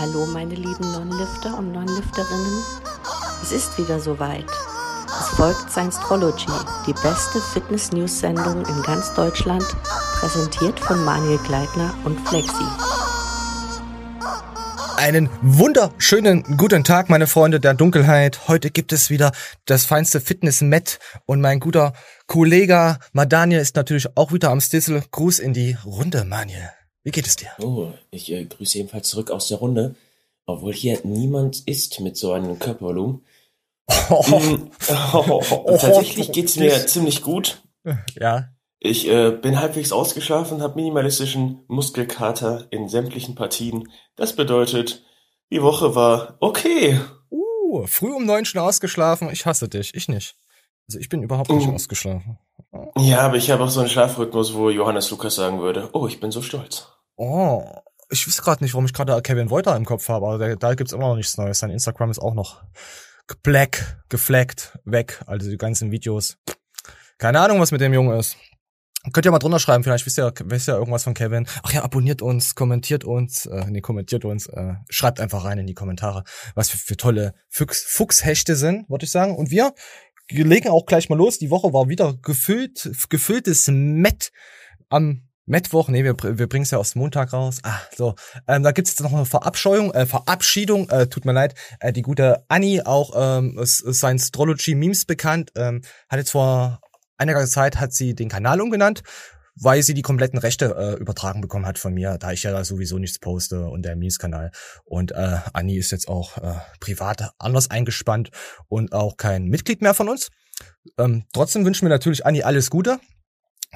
Hallo meine lieben Non-Lifter und Non-Lifterinnen. Es ist wieder soweit. Es folgt Science-Trology, die beste Fitness-News-Sendung in ganz Deutschland, präsentiert von Manuel Gleitner und Flexi. Einen wunderschönen guten Tag, meine Freunde der Dunkelheit. Heute gibt es wieder das feinste Fitness-Met und mein guter Kollege Madaniel ist natürlich auch wieder am Stissel. Gruß in die Runde, Maniel. Wie geht es dir? Oh, ich äh, grüße ebenfalls zurück aus der Runde, obwohl hier niemand ist mit so einem Körpervolumen. Oh. Mm, oh, oh, tatsächlich geht's mir ziemlich gut. Ja. Ich äh, bin halbwegs ausgeschlafen, habe minimalistischen Muskelkater in sämtlichen Partien. Das bedeutet, die Woche war okay. Uh, früh um neun schon ausgeschlafen. Ich hasse dich. Ich nicht. Also ich bin überhaupt nicht uh. ausgeschlafen. Ja, aber ich habe auch so einen Schlafrhythmus, wo Johannes Lukas sagen würde, oh, ich bin so stolz. Oh, ich weiß gerade nicht, warum ich gerade Kevin Wolter im Kopf habe, aber da, da gibt's immer noch nichts Neues. Sein Instagram ist auch noch black, gefleckt, weg. Also die ganzen Videos. Keine Ahnung, was mit dem Jungen ist. Könnt ihr mal drunter schreiben, vielleicht wisst ihr, wisst ihr irgendwas von Kevin. Ach ja, abonniert uns, kommentiert uns, äh, nee, kommentiert uns, äh, schreibt einfach rein in die Kommentare, was für, für tolle Fuchs, Fuchshechte sind, würde ich sagen. Und wir legen auch gleich mal los. Die Woche war wieder gefüllt, gefülltes Met am Mittwoch, nee, wir, wir bringen es ja aus Montag raus. Ah, so. Ähm, da gibt's jetzt noch eine Verabscheuung, äh, Verabschiedung, äh, tut mir leid. Äh, die gute Annie, auch ähm, Science Astrology Memes bekannt, ähm, hat jetzt vor einiger Zeit hat sie den Kanal umgenannt, weil sie die kompletten Rechte äh, übertragen bekommen hat von mir, da ich ja sowieso nichts poste und der Mies-Kanal. Und äh, Anni ist jetzt auch äh, privat anders eingespannt und auch kein Mitglied mehr von uns. Ähm, trotzdem wünschen wir natürlich Anni alles Gute,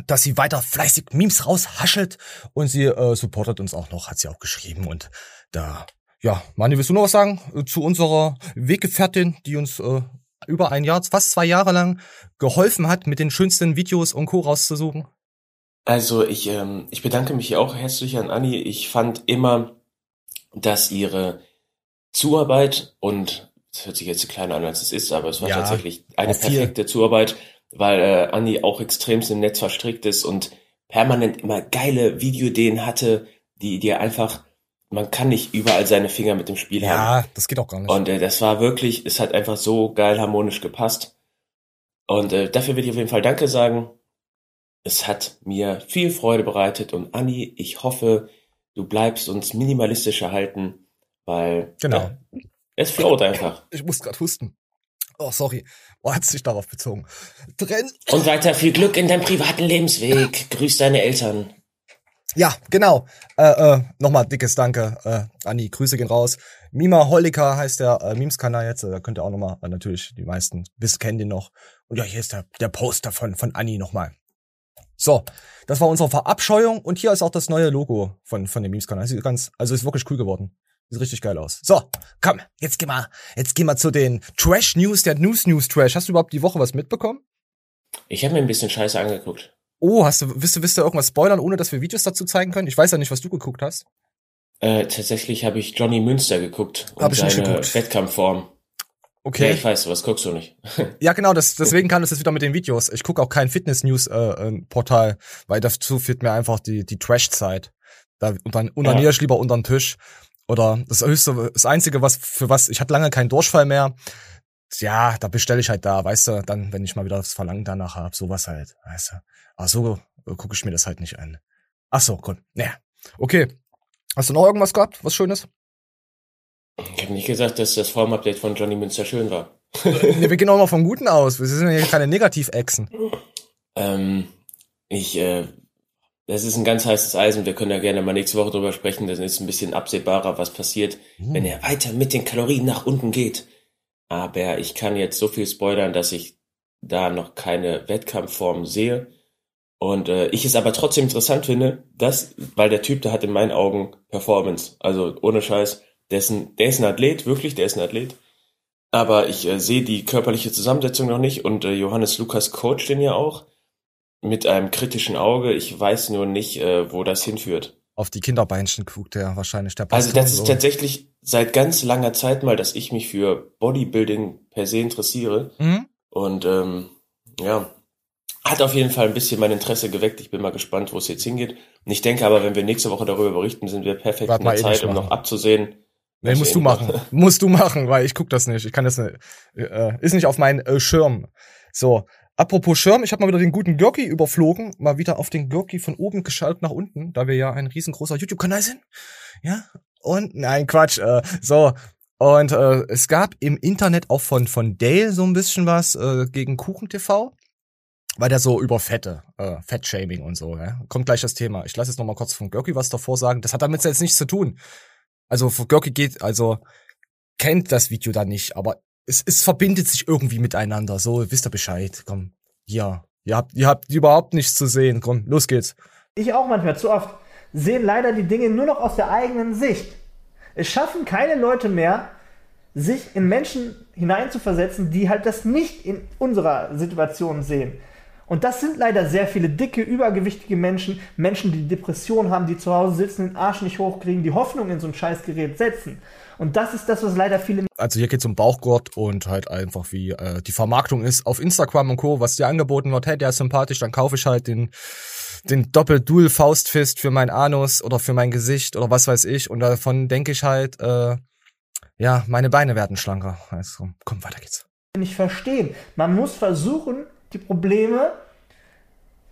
dass sie weiter fleißig Memes raushaschelt und sie äh, supportet uns auch noch, hat sie auch geschrieben und da ja, Mani, willst du noch was sagen äh, zu unserer Weggefährtin, die uns äh, über ein Jahr, fast zwei Jahre lang geholfen hat, mit den schönsten Videos und Co. rauszusuchen? Also ich, ähm, ich bedanke mich hier auch herzlich an Anni. Ich fand immer, dass ihre Zuarbeit und das hört sich jetzt kleiner an, als es ist, aber es war ja, tatsächlich eine perfekte Zuarbeit, weil äh, Anni auch extremst im Netz verstrickt ist und permanent immer geile Videoideen hatte, die dir einfach man kann nicht überall seine Finger mit dem Spiel ja, haben. Ja, das geht auch gar nicht. Und äh, das war wirklich, es hat einfach so geil harmonisch gepasst. Und äh, dafür will ich auf jeden Fall Danke sagen. Es hat mir viel Freude bereitet und Anni, ich hoffe, du bleibst uns minimalistisch erhalten, weil genau. Ja, es float einfach. Ich muss gerade husten. Oh, sorry. Oh, hat sich darauf bezogen. Drin. Und weiter viel Glück in deinem privaten Lebensweg. Grüß deine Eltern. Ja, genau. Äh, äh, Nochmal dickes Danke äh, Anni. Grüße gehen raus. Mima Holliker heißt der äh, Memes-Kanal jetzt. Da könnt ihr auch nochmal, äh, natürlich, die meisten bis kennen den noch. Und ja, hier ist der, der Poster von, von Anni nochmal. So, das war unsere Verabscheuung und hier ist auch das neue Logo von, von dem Memes-Kanal. Sieht ganz, also ist wirklich cool geworden. Sieht richtig geil aus. So, komm, jetzt geh mal, jetzt geh mal zu den Trash News, der News News Trash. Hast du überhaupt die Woche was mitbekommen? Ich habe mir ein bisschen Scheiße angeguckt. Oh, hast du, willst du, willst du irgendwas spoilern, ohne dass wir Videos dazu zeigen können? Ich weiß ja nicht, was du geguckt hast. Äh, tatsächlich habe ich Johnny Münster geguckt. Hab ich nicht geguckt. Wettkampfform. Okay. Ja, ich weiß, was guckst du nicht? ja, genau, das, deswegen kann es jetzt wieder mit den Videos. Ich gucke auch kein Fitness-News-Portal, äh, weil dazu fehlt mir einfach die, die Trash-Zeit. Da und dann unaniere ich lieber unter den Tisch. Oder das höchste, das Einzige, was für was, ich hatte lange keinen Durchfall mehr. Ja, da bestelle ich halt da, weißt du, dann, wenn ich mal wieder das Verlangen danach habe, sowas halt, weißt du. Aber so äh, gucke ich mir das halt nicht an. Ach so, gut. Naja. Okay. Hast du noch irgendwas gehabt, was Schönes? Ich habe nicht gesagt, dass das Form-Update von Johnny Münster schön war. nee, wir gehen auch mal vom Guten aus. Wir sind ja keine Negativ-Echsen. Ähm, ich, äh, das ist ein ganz heißes Eisen. Wir können ja gerne mal nächste Woche drüber sprechen. Das ist ein bisschen absehbarer, was passiert, hm. wenn er weiter mit den Kalorien nach unten geht. Aber ich kann jetzt so viel spoilern, dass ich da noch keine Wettkampfform sehe. Und äh, ich es aber trotzdem interessant finde, dass, weil der Typ, der hat in meinen Augen Performance. Also ohne Scheiß, der ist ein, der ist ein Athlet, wirklich, der ist ein Athlet. Aber ich äh, sehe die körperliche Zusammensetzung noch nicht und äh, Johannes Lukas coacht den ja auch mit einem kritischen Auge. Ich weiß nur nicht, äh, wo das hinführt. Auf die Kinderbeinchen guckt der wahrscheinlich der Also das ist so. tatsächlich seit ganz langer Zeit mal, dass ich mich für Bodybuilding per se interessiere. Mhm. Und ähm, ja, hat auf jeden Fall ein bisschen mein Interesse geweckt. Ich bin mal gespannt, wo es jetzt hingeht. Und ich denke aber, wenn wir nächste Woche darüber berichten, sind wir perfekt Warte in der Zeit, um noch abzusehen, Nee, musst du machen. musst du machen, weil ich guck das nicht. Ich kann das nicht. Äh, ist nicht auf meinen äh, Schirm. So, apropos Schirm, ich habe mal wieder den guten Görki überflogen, mal wieder auf den Görki von oben geschaltet nach unten, da wir ja ein riesengroßer YouTube-Kanal sind. Ja, und nein, Quatsch. Äh, so, und äh, es gab im Internet auch von von Dale so ein bisschen was äh, gegen Kuchen TV. Weil der so über Fette, äh, Fettshaming und so, ja. Kommt gleich das Thema. Ich lasse jetzt noch mal kurz von Görki was davor sagen. Das hat damit jetzt nichts zu tun. Also für Görki geht, also kennt das Video da nicht, aber es, es verbindet sich irgendwie miteinander. So, wisst ihr Bescheid. Komm, ja. Ihr habt, ihr habt überhaupt nichts zu sehen. Komm, los geht's. ich auch manchmal zu oft, sehen leider die Dinge nur noch aus der eigenen Sicht. Es schaffen keine Leute mehr, sich in Menschen hineinzuversetzen, die halt das nicht in unserer Situation sehen. Und das sind leider sehr viele dicke, übergewichtige Menschen, Menschen, die Depressionen haben, die zu Hause sitzen, den Arsch nicht hochkriegen, die Hoffnung in so ein Scheißgerät setzen. Und das ist das, was leider viele Also hier geht's um Bauchgurt und halt einfach wie äh, die Vermarktung ist auf Instagram und Co., was dir angeboten wird, hey, der ist sympathisch, dann kaufe ich halt den den Doppel-Dual Faustfist für mein Anus oder für mein Gesicht oder was weiß ich und davon denke ich halt äh, ja, meine Beine werden schlanker. Also, komm, weiter geht's. nicht verstehen. Man muss versuchen, die Probleme,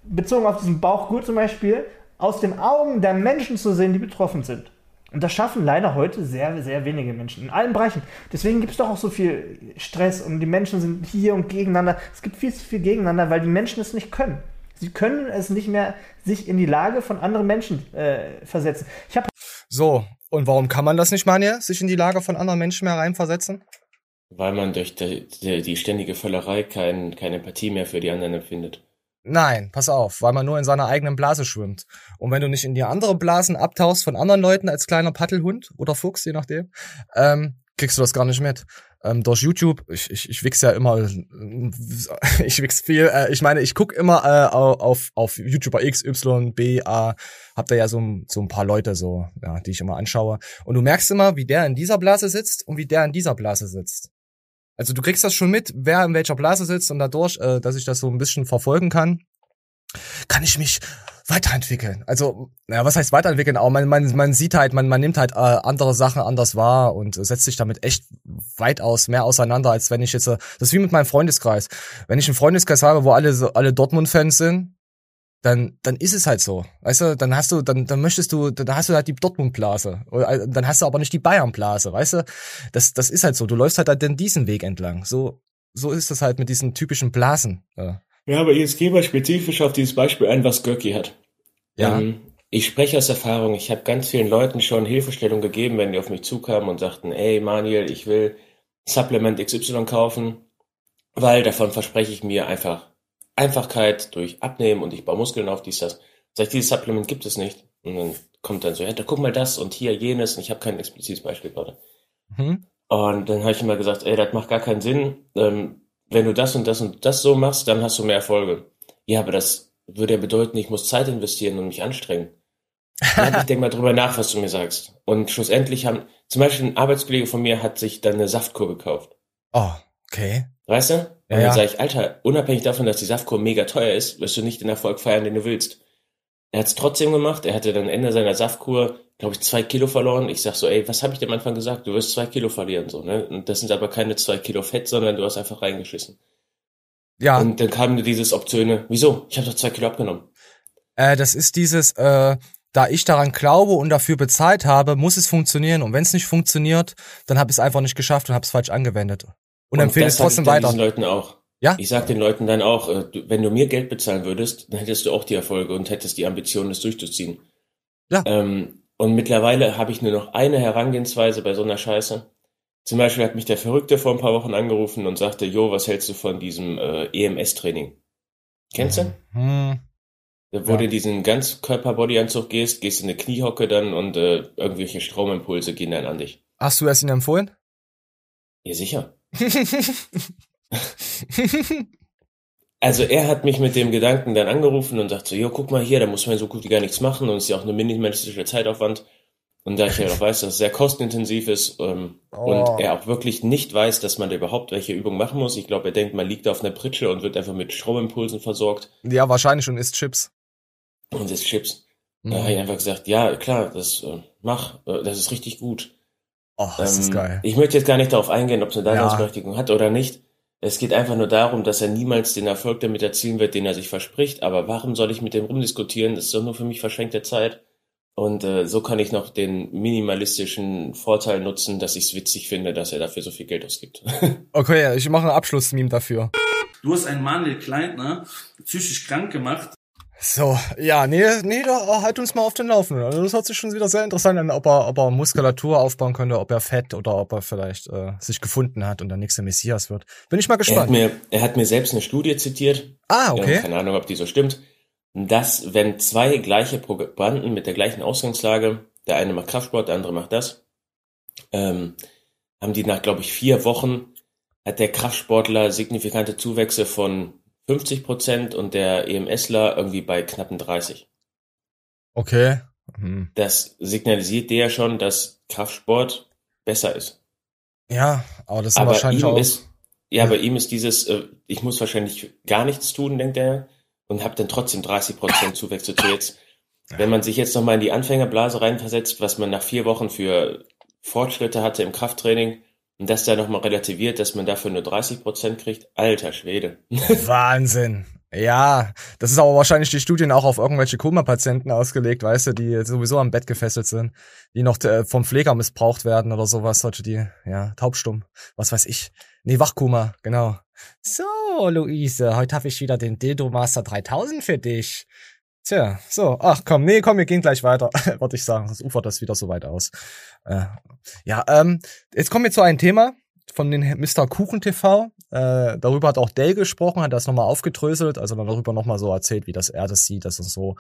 bezogen auf diesen Bauchgurt zum Beispiel, aus den Augen der Menschen zu sehen, die betroffen sind. Und das schaffen leider heute sehr, sehr wenige Menschen in allen Bereichen. Deswegen gibt es doch auch so viel Stress und die Menschen sind hier und gegeneinander. Es gibt viel zu viel gegeneinander, weil die Menschen es nicht können. Sie können es nicht mehr sich in die Lage von anderen Menschen äh, versetzen. Ich habe So, und warum kann man das nicht, Manja, sich in die Lage von anderen Menschen mehr reinversetzen? Weil man durch die, die, die ständige Völlerei kein, keine Empathie mehr für die anderen empfindet. Nein, pass auf, weil man nur in seiner eigenen Blase schwimmt. Und wenn du nicht in die andere Blasen abtauchst von anderen Leuten als kleiner Paddelhund oder Fuchs, je nachdem, ähm, kriegst du das gar nicht mit. Ähm, durch YouTube, ich, ich, ich wichs ja immer, ich wichs viel, äh, ich meine, ich guck immer äh, auf, auf YouTuber X, Y, B, A, hab da ja so, so ein paar Leute so, ja, die ich immer anschaue. Und du merkst immer, wie der in dieser Blase sitzt und wie der in dieser Blase sitzt. Also du kriegst das schon mit, wer in welcher Blase sitzt und dadurch, äh, dass ich das so ein bisschen verfolgen kann, kann ich mich weiterentwickeln. Also, naja, was heißt weiterentwickeln? Aber man, man, man sieht halt, man, man nimmt halt äh, andere Sachen anders wahr und äh, setzt sich damit echt weitaus mehr auseinander, als wenn ich jetzt, äh, das ist wie mit meinem Freundeskreis. Wenn ich einen Freundeskreis habe, wo alle alle Dortmund-Fans sind, dann, dann ist es halt so. Weißt du, dann hast du, dann, dann möchtest du, dann hast du halt die Dortmund-Blase. Äh, Dann hast du aber nicht die Bayern-Blase, weißt du? Das, das ist halt so. Du läufst halt dann diesen Weg entlang. So, so ist es halt mit diesen typischen Blasen. Äh. Ja, aber jetzt gehen wir spezifisch auf dieses Beispiel ein, was Görki hat. Ja. Ähm, ich spreche aus Erfahrung. Ich habe ganz vielen Leuten schon Hilfestellung gegeben, wenn die auf mich zukamen und sagten, ey Manuel, ich will Supplement XY kaufen, weil davon verspreche ich mir einfach Einfachkeit durch Abnehmen und ich baue Muskeln auf, dies, das. Sag ich, dieses Supplement gibt es nicht. Und dann kommt dann so, ja, da guck mal das und hier jenes und ich habe kein explizites Beispiel gerade. Hm? Und dann habe ich immer gesagt, ey, das macht gar keinen Sinn. Ähm, wenn du das und das und das so machst, dann hast du mehr Erfolge. Ja, aber das würde ja bedeuten, ich muss Zeit investieren und mich anstrengen. Ja, ich denke mal drüber nach, was du mir sagst. Und schlussendlich haben, zum Beispiel ein Arbeitskollege von mir hat sich dann eine Saftkur gekauft. Oh, okay. Weißt du? Und Ja, dann sage ich, Alter, unabhängig davon, dass die Saftkur mega teuer ist, wirst du nicht den Erfolg feiern, den du willst. Er hat es trotzdem gemacht. Er hatte dann Ende seiner Saftkur, glaube ich, zwei Kilo verloren. Ich sag so, ey, was habe ich dir am Anfang gesagt? Du wirst zwei Kilo verlieren, so, ne? Und das sind aber keine zwei Kilo Fett, sondern du hast einfach reingeschissen. Ja, Und dann kam mir dieses Optöne, wieso? Ich habe doch zwei Kilo abgenommen. äh, das ist dieses, äh, da ich daran glaube und dafür bezahlt habe, muss es funktionieren. Und wenn es nicht funktioniert, dann habe ich es einfach nicht geschafft und habe es falsch angewendet. Und, empfehle es trotzdem weiter. diesen Leuten auch. Ja? Ich sag den Leuten dann auch, äh, wenn du mir Geld bezahlen würdest, dann hättest du auch die Erfolge und hättest die Ambition, das durchzuziehen. Ja. Ähm, und mittlerweile habe ich nur noch eine Herangehensweise bei so einer Scheiße. Zum Beispiel hat mich der Verrückte vor ein paar Wochen angerufen und sagte, Jo, was hältst du von diesem äh, EMS-Training? Kennst du? Hm. Wo Ja. du in diesen Ganzkörper-Bodyanzug gehst, gehst in eine Kniehocke dann und äh, irgendwelche Stromimpulse gehen dann an dich. Hast du es ihnen empfohlen? Ja, sicher. Also er hat mich mit dem Gedanken dann angerufen und sagt so, jo, guck mal hier, da muss man so gut wie gar nichts machen und es ist ja auch eine minimalistische Zeitaufwand. Und da ich ja auch weiß, dass es sehr kostenintensiv ist ähm, Oh. und er auch wirklich nicht weiß, dass man da überhaupt welche Übungen machen muss. Ich glaube, er denkt, man liegt auf einer Pritsche und wird einfach mit Stromimpulsen versorgt ja, wahrscheinlich schon isst Chips. und isst Chips. Mhm. Da habe ich einfach gesagt, ja, klar, das äh, mach, äh, das ist richtig gut. Oh, das ist Ähm, geil. Ich möchte jetzt gar nicht darauf eingehen, ob es eine Daseinsberechtigung hat oder nicht. Es geht einfach nur darum, dass er niemals den Erfolg damit erzielen wird, den er sich verspricht. Aber warum soll ich mit dem rumdiskutieren? Das ist doch nur für mich verschenkte Zeit. Und äh, so kann ich noch den minimalistischen Vorteil nutzen, dass ich es witzig finde, dass er dafür so viel Geld ausgibt. Okay, ich mache ein Abschlussmeme dafür. Du hast einen Manuel Kleintner psychisch krank gemacht. So, ja, nee, nee, da halt uns mal auf den Laufenden. Also das hört sich schon wieder sehr interessant an, ob er, ob er Muskulatur aufbauen könnte, ob er Fett oder ob er vielleicht äh, sich gefunden hat und der nächste Messias wird. Bin ich mal er, hat gespannt. mir, er hat mir selbst eine Studie zitiert, ah, Ja, okay. keine Ahnung, ob die so stimmt, dass wenn zwei gleiche Probanden mit der gleichen Ausgangslage, der eine macht Kraftsport, der andere macht das, ähm, haben die nach, glaube ich, vier Wochen, hat der Kraftsportler signifikante Zuwächse von 50 Prozent und der EMSler irgendwie bei knappen 30. Okay. Hm. Das signalisiert dir ja schon, dass Kraftsport besser ist. Ja, aber das ist Aber wahrscheinlich auch. ist, ja, bei ihm ist dieses, äh, ich muss wahrscheinlich gar nichts tun, denkt er, und habe dann trotzdem 30 Prozent Zuwächse zu jetzt. Wenn man sich jetzt nochmal in die Anfängerblase reinversetzt, was man nach vier Wochen für Fortschritte hatte im Krafttraining und das dann nochmal relativiert, dass man dafür nur 30 Prozent kriegt, alter Schwede. Wahnsinn. Ja, das ist aber wahrscheinlich die Studien auch auf irgendwelche Koma-Patienten ausgelegt, weißt du, die sowieso am Bett gefesselt sind, die noch äh, vom Pfleger missbraucht werden oder sowas, solche die, ja, taubstumm, was weiß ich. Nee, Wachkoma, genau. So, Luise, heute habe ich wieder den Dildo Master 3000 für dich. Tja, so, ach komm, nee, komm, wir gehen gleich weiter, würde ich sagen, sonst ufert das wieder so weit aus. Äh, ja, ähm, jetzt kommen wir zu einem Thema von den Mr. Kuchen TV. Äh, darüber hat auch Dale gesprochen, hat das nochmal aufgedröselt, also darüber nochmal so erzählt, wie das er das sieht, das und so.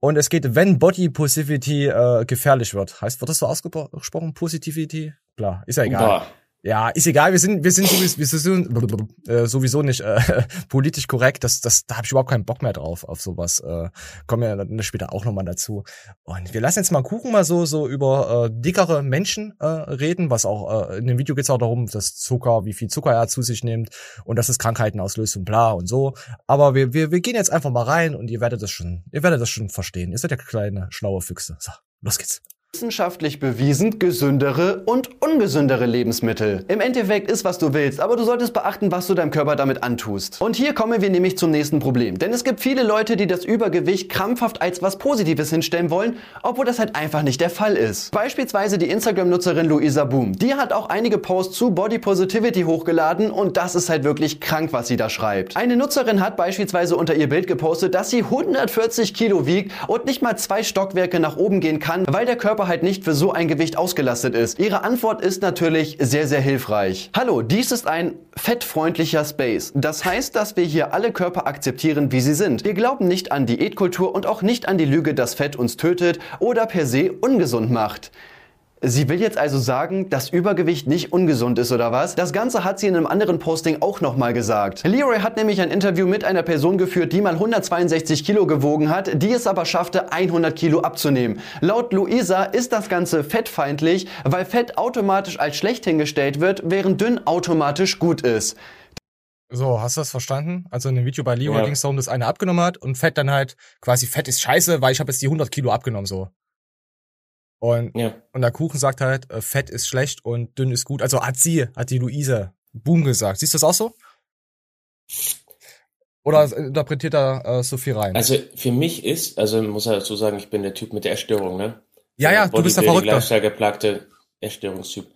Und es geht, wenn Body Positivity äh, gefährlich wird. Heißt, wird das so ausgesprochen? Positivity? Klar, ist ja egal. Boah, Ja, ist egal, wir sind, wir sind sowieso, wir sind, äh, sowieso nicht äh, politisch korrekt. Das, das, da habe ich überhaupt keinen Bock mehr drauf, auf sowas. Äh, kommen dann später auch nochmal dazu. Und wir lassen jetzt mal gucken, mal so, so über äh, dickere Menschen äh, reden, was auch, äh, in dem Video geht's auch darum, dass Zucker, wie viel Zucker er zu sich nimmt und dass es Krankheiten auslöst und bla und so. Aber wir, wir, wir gehen jetzt einfach mal rein und ihr werdet das schon, ihr werdet das schon verstehen. Ihr seid ja kleine, schlaue Füchse. So, los geht's. Wissenschaftlich bewiesen gesündere und ungesündere Lebensmittel. Im Endeffekt ist, was du willst, aber du solltest beachten, was du deinem Körper damit antust. Und hier kommen wir nämlich zum nächsten Problem. Denn es gibt viele Leute, die das Übergewicht krampfhaft als was Positives hinstellen wollen, obwohl das halt einfach nicht der Fall ist. Beispielsweise die Instagram-Nutzerin Luisa Boom. Die hat auch einige Posts zu Body Positivity hochgeladen und das ist halt wirklich krank, was sie da schreibt. Eine Nutzerin hat beispielsweise unter ihr Bild gepostet, dass sie 140 Kilo wiegt und nicht mal zwei Stockwerke nach oben gehen kann, weil der Körper halt nicht für so ein Gewicht ausgelastet ist. Ihre Antwort ist natürlich sehr, sehr hilfreich. Hallo, dies ist ein fettfreundlicher Space. Das heißt, dass wir hier alle Körper akzeptieren, wie sie sind. Wir glauben nicht an Diätkultur und auch nicht an die Lüge, dass Fett uns tötet oder per se ungesund macht. Sie will jetzt also sagen, dass Übergewicht nicht ungesund ist oder was? Das Ganze hat sie in einem anderen Posting auch nochmal gesagt. Leroy hat nämlich ein Interview mit einer Person geführt, die mal 162 Kilo gewogen hat, die es aber schaffte, 100 Kilo abzunehmen. Laut Luisa ist das Ganze fettfeindlich, weil Fett automatisch als schlecht hingestellt wird, während dünn automatisch gut ist. So, hast du das verstanden? Also in dem Video bei Leroy Ja. ging es darum, dass einer abgenommen hat und Fett dann halt quasi Fett ist scheiße, weil ich habe jetzt die 100 Kilo abgenommen so. Und, ja. und der Kuchen sagt halt, äh, Fett ist schlecht und dünn ist gut. Also hat sie, hat die Luise Boom gesagt. Siehst du das auch so? Oder interpretiert da äh, so viel rein? Also für mich ist, also muss er dazu sagen, ich bin der Typ mit der Essstörung, ne? ja, ja, du bist der Verrückte. Lifestyle geplagte Essstörungstyp.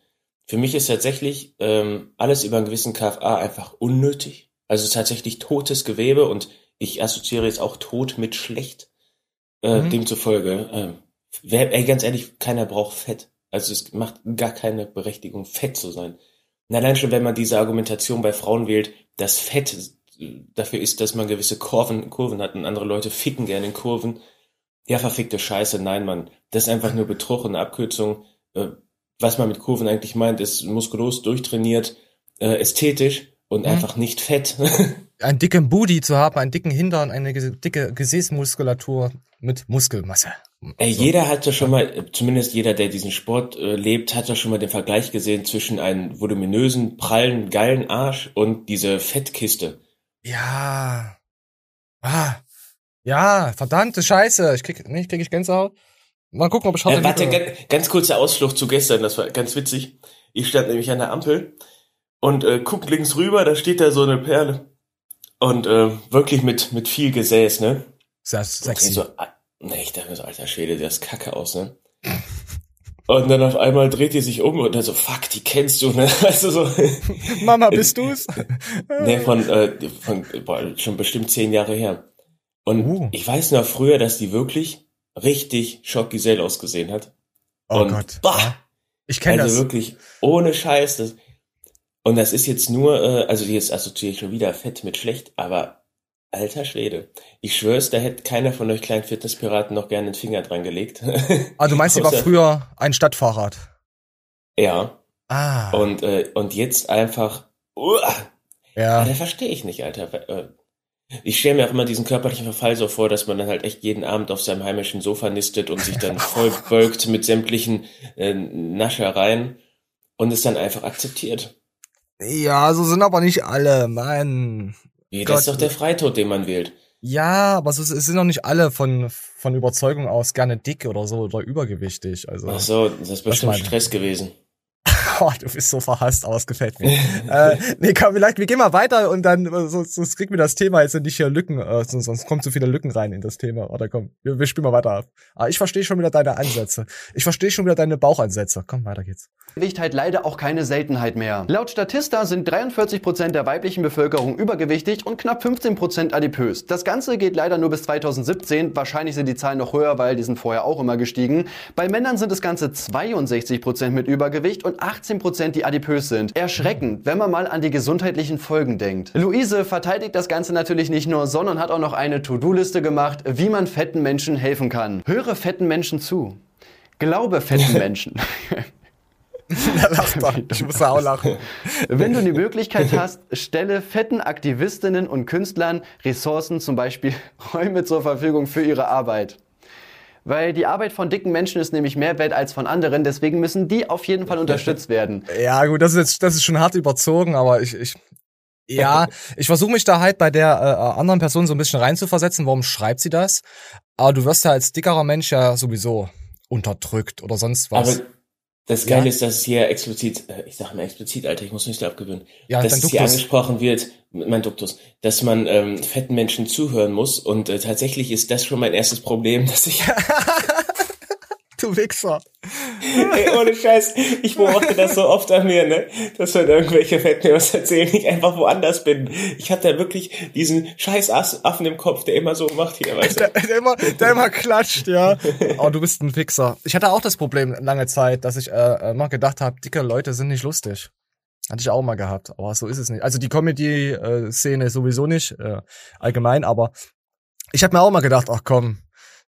Für mich ist tatsächlich ähm, alles über einen gewissen KFA einfach unnötig. Also tatsächlich totes Gewebe und ich assoziiere jetzt auch tot mit schlecht. Äh, Mhm. Demzufolge, ähm, wer, ey, ganz ehrlich, keiner braucht Fett. Also es macht gar keine Berechtigung, fett zu sein. Und allein schon, wenn man diese Argumentation bei Frauen wählt, dass Fett äh, dafür ist, dass man gewisse Kurven, Kurven hat und andere Leute ficken gerne in Kurven. Ja, verfickte Scheiße, nein, Mann. Das ist einfach nur Betrug und Abkürzung. Äh, was man mit Kurven eigentlich meint, ist muskulös, durchtrainiert, äh, ästhetisch und Mhm. einfach nicht fett. Einen dicken Booty zu haben, einen dicken Hintern, eine dicke Gesäßmuskulatur mit Muskelmasse. Ey, So. jeder hat ja schon mal, zumindest jeder, der diesen Sport äh, lebt, hat ja schon mal den Vergleich gesehen zwischen einem voluminösen, prallen, geilen Arsch und diese Fettkiste. Ja. Ah. Ja, verdammte Scheiße. Ich krieg, nee, krieg ich Gänsehaut. Mal gucken, ob ich heute Äh, warte, ganz, ganz kurzer Ausflug zu gestern, das war ganz witzig. Ich stand nämlich an der Ampel und äh, guck links rüber, da steht da so eine Perle. Und äh, wirklich mit, mit viel Gesäß, ne? Sehr sexy. so, ah, ne, ich dachte mir so, alter Schwede, der ist kacke aus, ne? Und dann auf einmal dreht die sich um und dann so, fuck, die kennst du, ne? Also so, Mama, bist du's? ne, von, äh, von boah, schon bestimmt zehn Jahre her. Und Uh. ich weiß noch früher, dass die wirklich richtig Schockgesell ausgesehen hat. Oh und, Gott. Bah. Ich kenne also das. wirklich ohne Scheiß. Das, und das ist jetzt nur, äh, also jetzt assoziiere ich schon wieder fett mit schlecht, aber alter Schwede. Ich schwör's, da hätte keiner von euch kleinen Fitnesspiraten noch gerne den Finger dran gelegt. Ah, du meinst, die war früher ein Stadtfahrrad. ja. Ah. Und, äh, und jetzt einfach, uah, ja. da verstehe ich nicht, Alter. Äh, Ich stelle mir auch immer diesen körperlichen Verfall so vor, dass man dann halt echt jeden Abend auf seinem heimischen Sofa nistet und sich dann voll bölkt mit sämtlichen äh, Naschereien und es dann einfach akzeptiert. Ja, so sind aber nicht alle, Mann. Gott. das ist doch der Freitod, den man wählt. Ja, aber so, es sind noch nicht alle von, von Überzeugung aus gerne dick oder so oder übergewichtig. Also, Ach so, das ist bestimmt. Stress gewesen. oh, du bist so verhasst, aber es gefällt mir. äh, nee, komm, vielleicht, wir gehen mal weiter und dann, äh, sonst, sonst kriegen wir das Thema jetzt nicht hier Lücken, äh, sonst, sonst kommen zu viele Lücken rein in das Thema. Oder komm, wir, wir spielen mal weiter ab. Ah, ich verstehe schon wieder deine Ansätze. Ich verstehe schon wieder deine Bauchansätze. Komm, weiter geht's. Gewicht halt leider auch keine Seltenheit mehr. Laut Statista sind 43% der weiblichen Bevölkerung übergewichtig und knapp 15% adipös. Das Ganze geht leider nur bis 2017. Wahrscheinlich sind die Zahlen noch höher, weil die sind vorher auch immer gestiegen. Bei Männern sind es ganze 62% mit Übergewicht und 18%, die adipös sind. Erschreckend, wenn man mal an die gesundheitlichen Folgen denkt. Luise verteidigt das Ganze natürlich nicht nur, sondern hat auch noch eine To-Do-Liste gemacht, wie man fetten Menschen helfen kann. Höre fetten Menschen zu. Glaube fetten Menschen. Lach doch. Ich muss da auch lachen. Wenn du die Möglichkeit hast, stelle fetten Aktivistinnen und Künstlern Ressourcen, zum Beispiel Räume zur Verfügung für ihre Arbeit. Weil die Arbeit von dicken Menschen ist nämlich mehr wert als von anderen, deswegen müssen die auf jeden Fall unterstützt werden. Ja, gut, das ist jetzt, das ist schon hart überzogen, aber ich, ich, ja, ich versuche mich da halt bei der äh, anderen Person so ein bisschen reinzuversetzen. Warum schreibt sie das? Aber du wirst ja als dickerer Mensch ja sowieso unterdrückt oder sonst was. Aber das Geile Ja. ist, dass es hier explizit, äh, ich sag mal explizit, Alter, ich muss mich da abgewöhnen, Ja, dass es hier angesprochen wird, mein Duktus, dass man ähm, fetten Menschen zuhören muss und äh, tatsächlich ist das schon mein erstes Problem, dass ich du Wichser. Ey, ohne Scheiß, ich beobachte das so oft an mir, ne? Dass wenn irgendwelche Fetten mir was erzählen, ich einfach woanders bin. Ich hab da wirklich diesen scheiß Affen im Kopf, der immer so macht hier, weißt Der, du? der, immer, der immer klatscht, ja. Oh, du bist ein Wichser. Ich hatte auch das Problem lange Zeit, dass ich äh, immer gedacht habe, dicke Leute sind nicht lustig. Hatte ich auch mal gehabt, aber so ist es nicht. Also die Comedy-Szene sowieso nicht, äh, allgemein, aber ich habe mir auch mal gedacht, ach komm,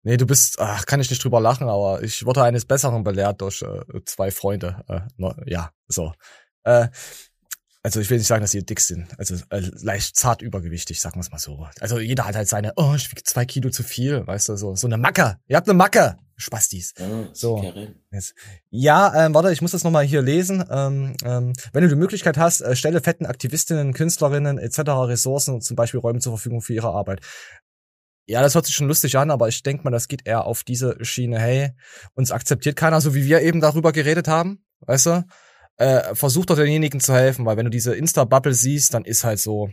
nee, du bist, ach, kann ich nicht drüber lachen, aber ich wurde eines Besseren belehrt durch äh, zwei Freunde. Äh, no, ja, so. Äh, also ich will nicht sagen, dass die dick sind. Also äh, leicht zart übergewichtig, sagen wir es mal so. Also jeder hat halt seine, oh, ich wiege zwei Kilo zu viel, weißt du, so so eine Macke. Ihr habt eine Macke, Spastis. Oh, So. Jetzt. Ja, ähm, warte, ich muss das nochmal hier lesen. Ähm, ähm, wenn du die Möglichkeit hast, äh, stelle fetten Aktivistinnen, Künstlerinnen etc. Ressourcen, zum Beispiel Räume zur Verfügung für ihre Arbeit. Ja, das hört sich schon lustig an, aber ich denke mal, das geht eher auf diese Schiene, hey, uns akzeptiert keiner, so wie wir eben darüber geredet haben, weißt du? Äh, versuch doch denjenigen zu helfen, weil wenn du diese Insta-Bubble siehst, dann ist halt so,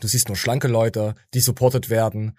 du siehst nur schlanke Leute, die supported werden.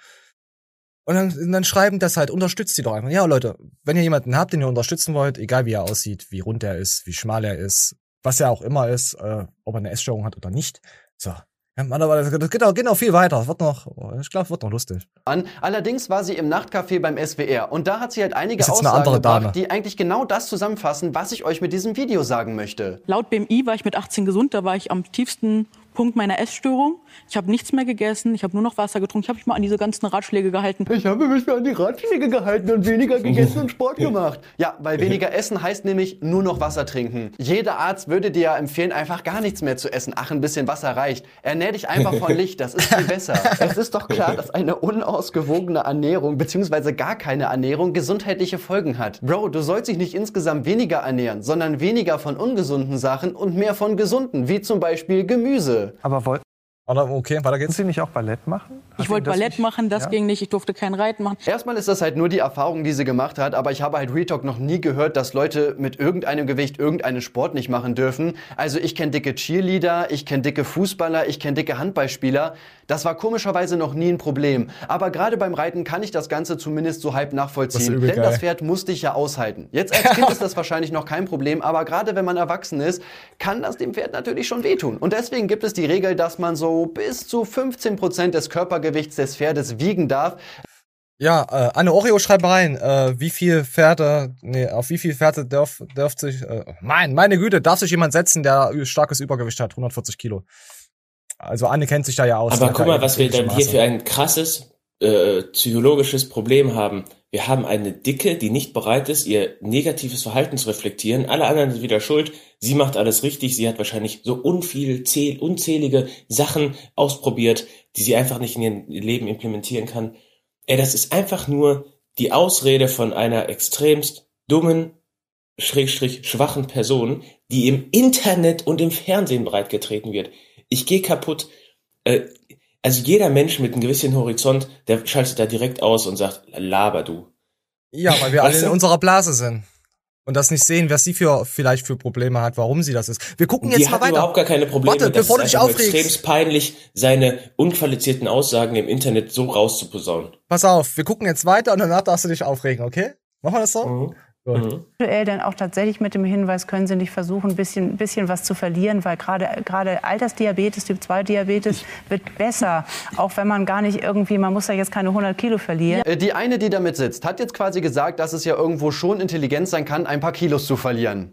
Und dann, dann schreiben das halt, unterstützt sie doch einfach. Ja, Leute, wenn ihr jemanden habt, den ihr unterstützen wollt, egal wie er aussieht, wie rund er ist, wie schmal er ist, was er auch immer ist, äh, ob er eine Essstörung hat oder nicht. So. Mann, aber das geht auch, geht auch viel weiter. Das wird noch, ich glaube, wird noch lustig. an. Allerdings war sie im Nachtcafé beim SWR und da hat sie halt einige Aussagen andere gebracht, Dame. die eigentlich genau das zusammenfassen, was ich euch mit diesem Video sagen möchte. Laut BMI war ich mit 18 gesund, da war ich am tiefsten Punkt meiner Essstörung. Ich habe nichts mehr gegessen, ich habe nur noch Wasser getrunken, ich habe mich mal an diese ganzen Ratschläge gehalten. Ich habe mich an die Ratschläge gehalten und weniger gegessen und Sport gemacht. Ja, weil weniger essen heißt nämlich nur noch Wasser trinken. Jeder Arzt würde dir ja empfehlen, einfach gar nichts mehr zu essen. Ach, ein bisschen Wasser reicht. Ernähr dich einfach von Licht, das ist viel besser. Es ist doch klar, dass eine unausgewogene Ernährung bzw. gar keine Ernährung gesundheitliche Folgen hat. Bro, du sollst dich nicht insgesamt weniger ernähren, sondern weniger von ungesunden Sachen und mehr von gesunden, wie zum Beispiel Gemüse. Aber woll Oder, okay, weiter Können geht's. Sie nicht auch Ballett machen? Hat Ich wollte Ballett nicht- machen, das Ja? ging nicht. Ich durfte kein Reiten machen. Erstmal ist das halt nur die Erfahrung, die sie gemacht hat, aber ich habe halt Real Talk noch nie gehört, dass Leute mit irgendeinem Gewicht irgendeinen Sport nicht machen dürfen. Also ich kenne dicke Cheerleader, ich kenne dicke Fußballer, ich kenne dicke Handballspieler. Das war komischerweise noch nie ein Problem. Aber gerade beim Reiten kann ich das Ganze zumindest so halb nachvollziehen. Denn geil. das Pferd musste ich ja aushalten. Jetzt als Kind ist das wahrscheinlich noch kein Problem, aber gerade wenn man erwachsen ist, kann das dem Pferd natürlich schon wehtun. Und deswegen gibt es die Regel, dass man so bis zu 15% des Körpergewichts des Pferdes wiegen darf. Ja, äh, Anne Oreo schreibt rein, äh, wie viel Pferde, nee, auf wie viel Pferde darf, darf sich, äh, mein, meine Güte, darf sich jemand setzen, der starkes Übergewicht hat, 140 Kilo. Also Anne kennt sich da ja aus. Aber guck mal, was wir dann hier für ein krasses äh, psychologisches Problem haben. Wir haben eine Dicke, die nicht bereit ist, ihr negatives Verhalten zu reflektieren. Alle anderen sind wieder schuld. Sie macht alles richtig. Sie hat wahrscheinlich so unviel, zähl, unzählige Sachen ausprobiert, die sie einfach nicht in ihr Leben implementieren kann. Ey, das ist einfach nur die Ausrede von einer extremst dummen, schrägstrich schwachen Person, die im Internet und im Fernsehen breitgetreten wird. Ich gehe kaputt. Äh, also jeder Mensch mit einem gewissen Horizont, der schaltet da direkt aus und sagt, laber du. Ja, weil wir alle in unserer Blase sind. Und das nicht sehen, was sie für, vielleicht für Probleme hat, warum sie das ist. Wir gucken Die jetzt mal hat weiter. überhaupt gar keine Probleme. Warte, Das bevor du ist dich einfach nur aufregst. extremst peinlich, seine unqualifizierten Aussagen im Internet so rauszuposaunen. Pass auf, wir gucken jetzt weiter und danach darfst du dich aufregen, okay? Machen wir das so? Mhm. Gut. Mhm. Aktuell dann auch tatsächlich mit dem Hinweis, können Sie nicht versuchen, ein bisschen, bisschen was zu verlieren, weil gerade gerade Altersdiabetes, Typ 2 Diabetes wird besser, auch wenn man gar nicht irgendwie, man muss ja jetzt keine 100 Kilo verlieren. Äh, Die eine, die damit sitzt, hat jetzt quasi gesagt, dass es ja irgendwo schon intelligent sein kann, ein paar Kilos zu verlieren.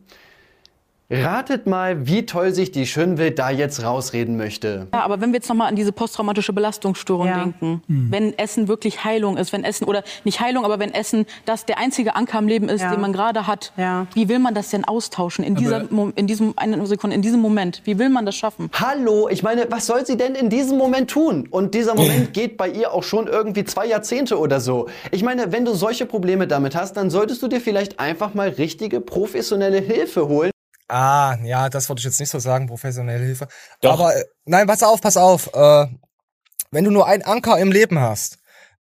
Ratet mal, wie toll sich die Schönwild da jetzt rausreden möchte. Ja, aber wenn wir jetzt nochmal an diese posttraumatische Belastungsstörung Ja. denken, wenn Essen wirklich Heilung ist, wenn Essen, oder nicht Heilung, aber wenn Essen das der einzige Anker im Leben ist, Ja. den man gerade hat, Ja. wie will man das denn austauschen in, dieser, in diesem, eine Sekunde, in diesem Moment? Wie will man das schaffen? Hallo, ich meine, was soll sie denn in diesem Moment tun? Und dieser Moment geht bei ihr auch schon irgendwie zwei Jahrzehnte oder so. Ich meine, wenn du solche Probleme damit hast, dann solltest du dir vielleicht einfach mal richtige professionelle Hilfe holen. Ah, ja, das würde ich jetzt nicht so sagen, professionelle Hilfe. Doch. Aber äh, nein, pass auf, pass auf. Äh, wenn du nur einen Anker im Leben hast,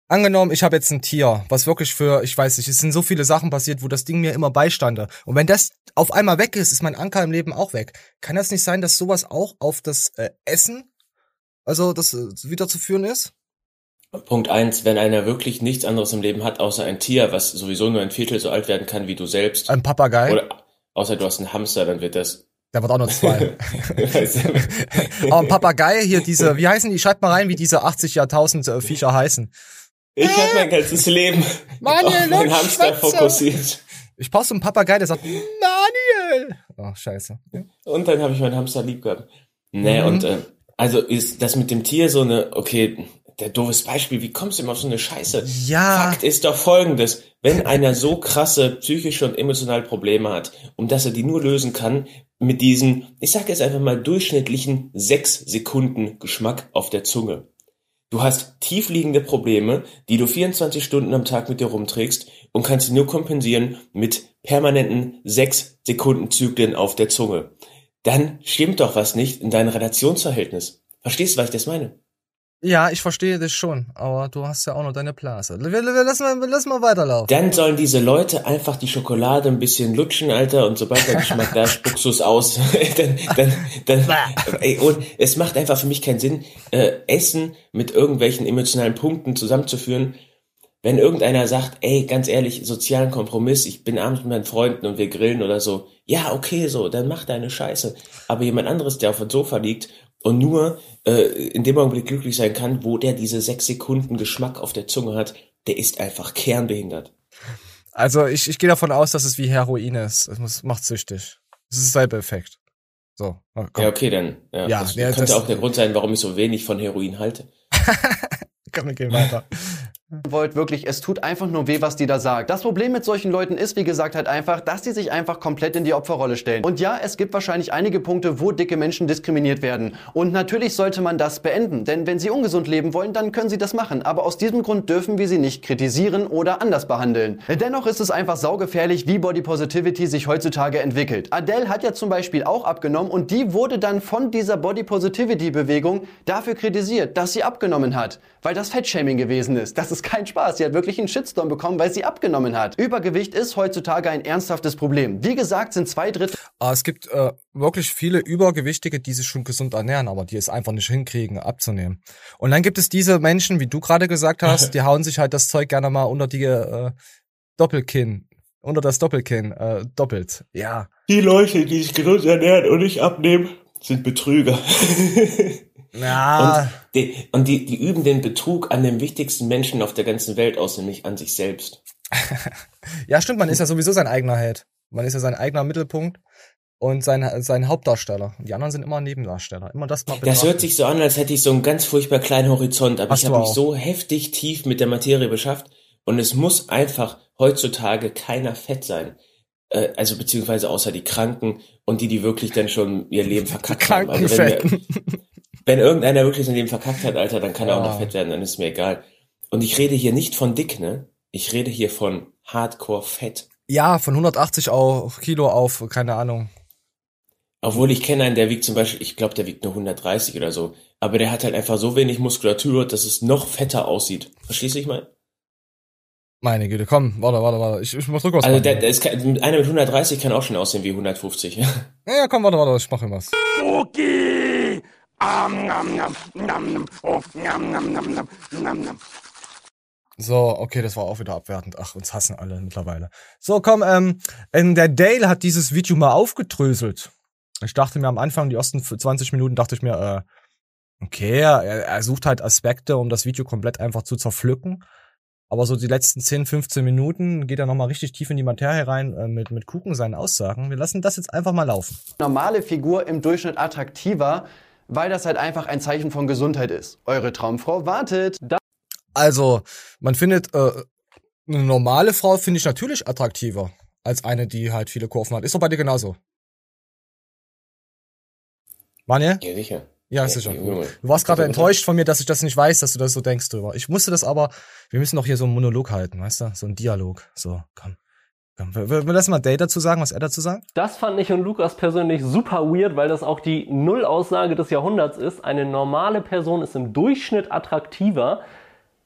angenommen, ich habe jetzt ein Tier, was wirklich für, ich weiß nicht, es sind so viele Sachen passiert, wo das Ding mir immer beistande. Und wenn das auf einmal weg ist, ist mein Anker im Leben auch weg. Kann das nicht sein, dass sowas auch auf das äh, Essen, also das äh, wieder zu führen ist? Punkt eins, wenn einer wirklich nichts anderes im Leben hat, außer ein Tier, was sowieso nur ein Viertel so alt werden kann wie du selbst, Ein Papagei, oder außer du hast einen Hamster, dann wird das. der wird auch noch zwei. Aber ein Papagei hier, diese, wie heißen die? Schreibt mal rein, wie diese 80 Jahrtausend äh, Viecher heißen. ich habe mein ganzes Leben Manuel, auf meinen Lutsch, Hamster Schwätze. fokussiert. Ich brauch so einen Papagei, der sagt, Daniel! Oh, scheiße. Und dann habe ich meinen Hamster lieb gehabt. Nee, Mhm. und äh, also ist das mit dem Tier so eine, okay, der doofes Beispiel, wie kommst du immer auf so eine Scheiße? Ja. Fakt ist doch folgendes, wenn einer so krasse psychische und emotionale Probleme hat, um dass er die nur lösen kann, mit diesem, ich sag jetzt einfach mal durchschnittlichen sechs Sekunden Geschmack auf der Zunge. Du hast tiefliegende Probleme, die du 24 Stunden am Tag mit dir rumträgst und kannst sie nur kompensieren mit permanenten sechs Sekunden Zyklen auf der Zunge. Dann stimmt doch was nicht in deinem Relationsverhältnis. Verstehst du, was ich das meine? Ja, ich verstehe das schon, aber du hast ja auch noch deine Blase. Wir, wir, lass, mal, lass mal weiterlaufen. Dann sollen diese Leute einfach die Schokolade ein bisschen lutschen, Alter, und sobald der Geschmack da ist, spuckst du es aus. dann, dann, dann, ey, und es macht einfach für mich keinen Sinn, äh, Essen mit irgendwelchen emotionalen Punkten zusammenzuführen. Wenn irgendeiner sagt, ey, ganz ehrlich, sozialen Kompromiss, ich bin abends mit meinen Freunden und wir grillen oder so, ja, okay, so, dann mach deine Scheiße. Aber jemand anderes, der auf dem Sofa liegt und nur äh, in dem Augenblick glücklich sein kann, wo der diese sechs Sekunden Geschmack auf der Zunge hat, der ist einfach kernbehindert. Also ich, ich gehe davon aus, dass es wie Heroin ist. Es muss, macht süchtig. Es ist selber Effekt. So, komm. Ja, okay, dann. Ja, Ja, das ja, könnte das- auch der Grund sein, warum ich so wenig von Heroin halte. Komm, wir gehen weiter. wollt, wirklich, es tut einfach nur weh, was die da sagt. Das Problem mit solchen Leuten ist, wie gesagt, halt einfach, dass die sich einfach komplett in die Opferrolle stellen. Und ja, es gibt wahrscheinlich einige Punkte, wo dicke Menschen diskriminiert werden. Und natürlich sollte man das beenden, denn wenn sie ungesund leben wollen, dann können sie das machen. Aber aus diesem Grund dürfen wir sie nicht kritisieren oder anders behandeln. Dennoch ist es einfach saugefährlich, wie Body Positivity sich heutzutage entwickelt. Adele hat ja zum Beispiel auch abgenommen und die wurde dann von dieser Body Positivity Bewegung dafür kritisiert, dass sie abgenommen hat, weil das Fettshaming gewesen ist. Das ist kein Spaß. Sie hat wirklich einen Shitstorm bekommen, weil sie abgenommen hat. Übergewicht ist heutzutage ein ernsthaftes Problem. Wie gesagt, sind zwei Drittel. Aber es gibt äh, wirklich viele Übergewichtige, die sich schon gesund ernähren, aber die es einfach nicht hinkriegen, abzunehmen. Und dann gibt es diese Menschen, wie du gerade gesagt hast, die hauen sich halt das Zeug gerne mal unter die äh, Doppelkinn, unter das Doppelkinn, äh, doppelt. Ja. Die Leute, die sich gesund ernähren und nicht abnehmen, sind Betrüger. Ja. Und, die, und die, die üben den Betrug an dem wichtigsten Menschen auf der ganzen Welt aus, nämlich an sich selbst. ja, stimmt, man ist ja sowieso sein eigener Held. Man ist ja sein eigener Mittelpunkt und sein, sein Hauptdarsteller. Die anderen sind immer Nebendarsteller. Immer das mal Das hört sich so an, als hätte ich so einen ganz furchtbar kleinen Horizont, aber Hast ich habe mich so heftig tief mit der Materie beschafft und es muss einfach heutzutage keiner fett sein. Äh, Also beziehungsweise außer die Kranken und die, die wirklich dann schon ihr Leben verkackt haben. Also wenn, wir. Wenn irgendeiner wirklich sein Leben verkackt hat, Alter, dann kann er auch Ja. noch fett werden, dann ist mir egal. Und ich rede hier nicht von dick, ne? Ich rede hier von Hardcore Fett. Ja, von 180 auf Kilo auf, keine Ahnung. Obwohl ich kenne einen, der wiegt zum Beispiel, ich glaube, der wiegt nur 130 oder so. Aber der hat halt einfach so wenig Muskulatur, dass es noch fetter aussieht. Verstehst du, ich meine? Meine Güte, komm, warte, warte, warte. Ich, ich muss Rückwärts Also der, der ist, kein- einer mit 130 kann auch schon aussehen wie 150. ja, ja, komm, warte, warte, ich mach irgendwas. Okay. So, okay, das war auch wieder abwertend. Ach, uns hassen alle mittlerweile. So, komm, ähm, der Dale hat dieses Video mal aufgedröselt. Ich dachte mir am Anfang, die ersten 20 Minuten, dachte ich mir, äh, okay, er, er sucht halt Aspekte, um das Video komplett einfach zu zerpflücken. Aber so die letzten 10, 15 Minuten geht er nochmal richtig tief in die Materie rein äh, mit, mit Kuchen seinen Aussagen. Wir lassen das jetzt einfach mal laufen. normale Figur im Durchschnitt attraktiver, weil das halt einfach ein Zeichen von Gesundheit ist. Eure Traumfrau wartet. Also, man findet, äh, eine normale Frau finde ich natürlich attraktiver als eine, die halt viele Kurven hat. Ist doch bei dir genauso. Manje? Ja, sicher. Ja, sicher. Junge. Du warst gerade bitte. enttäuscht von mir, dass ich das nicht weiß, dass du das so denkst drüber. Ich musste das aber, wir müssen doch hier so einen Monolog halten, weißt du? So einen Dialog. So, komm. Komm. Wir, lassen mal Dave dazu sagen, was er dazu sagt. Das fand ich und Lukas persönlich super weird, weil das auch die Nullaussage des Jahrhunderts ist. Eine normale Person ist im Durchschnitt attraktiver,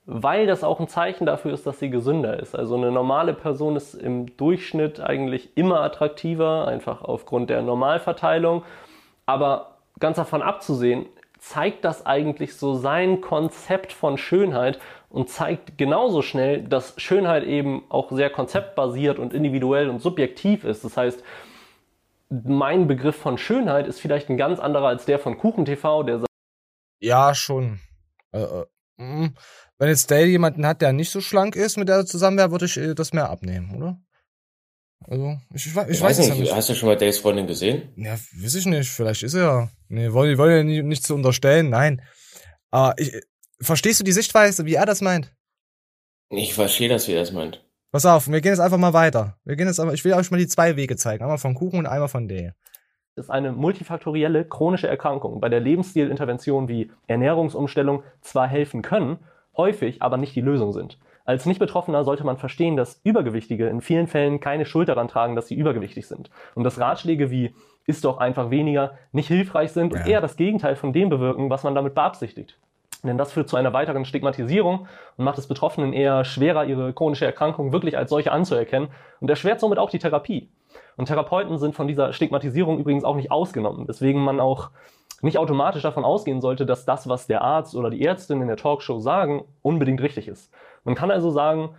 weil das auch ein Zeichen dafür ist, dass sie gesünder ist. Also eine normale Person ist im Durchschnitt eigentlich immer attraktiver, einfach aufgrund der Normalverteilung. Aber ganz davon abzusehen, zeigt das eigentlich so sein Konzept von Schönheit und zeigt genauso schnell, dass Schönheit eben auch sehr konzeptbasiert und individuell und subjektiv ist. Das heißt, mein Begriff von Schönheit ist vielleicht ein ganz anderer als der von KuchenTV, der Ja, schon. Äh, äh, mm. Wenn jetzt Dale jemanden hat, der nicht so schlank ist, mit der er zusammen wäre, würde ich äh, das mehr abnehmen, oder? Also, ich, ich, ich, Ich weiß weiß nicht, nicht. hast du schon mal Days Freundin gesehen? Ja, weiß ich nicht. Vielleicht ist er ja. Nee, wollte wollte ja nicht, nicht zu unterstellen, nein. Aber ich, verstehst du die Sichtweise, wie er das meint? Ich verstehe das, wie er das meint. Pass auf, wir gehen jetzt einfach mal weiter. Wir gehen jetzt aber, ich will euch mal die zwei Wege zeigen. Einmal von Kuchen und einmal von Dale. ist eine multifaktorielle chronische Erkrankung, bei der Lebensstilinterventionen wie Ernährungsumstellung zwar helfen können, häufig aber nicht die Lösung sind. Als Nicht-Betroffener sollte man verstehen, dass Übergewichtige in vielen Fällen keine Schuld daran tragen, dass sie übergewichtig sind. Und dass Ratschläge wie isst doch einfach weniger nicht hilfreich sind und Ja. eher das Gegenteil von dem bewirken, was man damit beabsichtigt. Denn das führt zu einer weiteren Stigmatisierung und macht es Betroffenen eher schwerer, ihre chronische Erkrankung wirklich als solche anzuerkennen und erschwert somit auch die Therapie. Und Therapeuten sind von dieser Stigmatisierung übrigens auch nicht ausgenommen, weswegen man auch nicht automatisch davon ausgehen sollte, dass das, was der Arzt oder die Ärztin in der Talkshow sagen, unbedingt richtig ist. Man kann also sagen,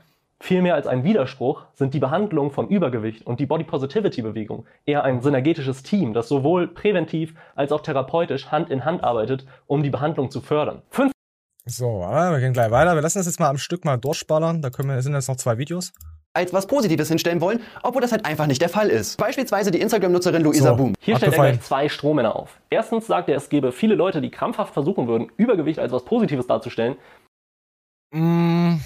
viel mehr als ein Widerspruch sind die Behandlung von Übergewicht und die Body Positivity Bewegung eher ein synergetisches Team, das sowohl präventiv als auch therapeutisch Hand in Hand arbeitet, um die Behandlung zu fördern. Fünf So, wir gehen gleich weiter. Wir lassen das jetzt mal am Stück mal durchballern. Da können wir, sind jetzt noch zwei Videos. als was Positives hinstellen wollen, obwohl das halt einfach nicht der Fall ist. Beispielsweise die Instagram-Nutzerin Luisa So. Boom. Hier stellt er gleich zwei Strohmänner auf. Erstens sagt er, es gebe viele Leute, die krampfhaft versuchen würden, Übergewicht als was Positives darzustellen. Mm,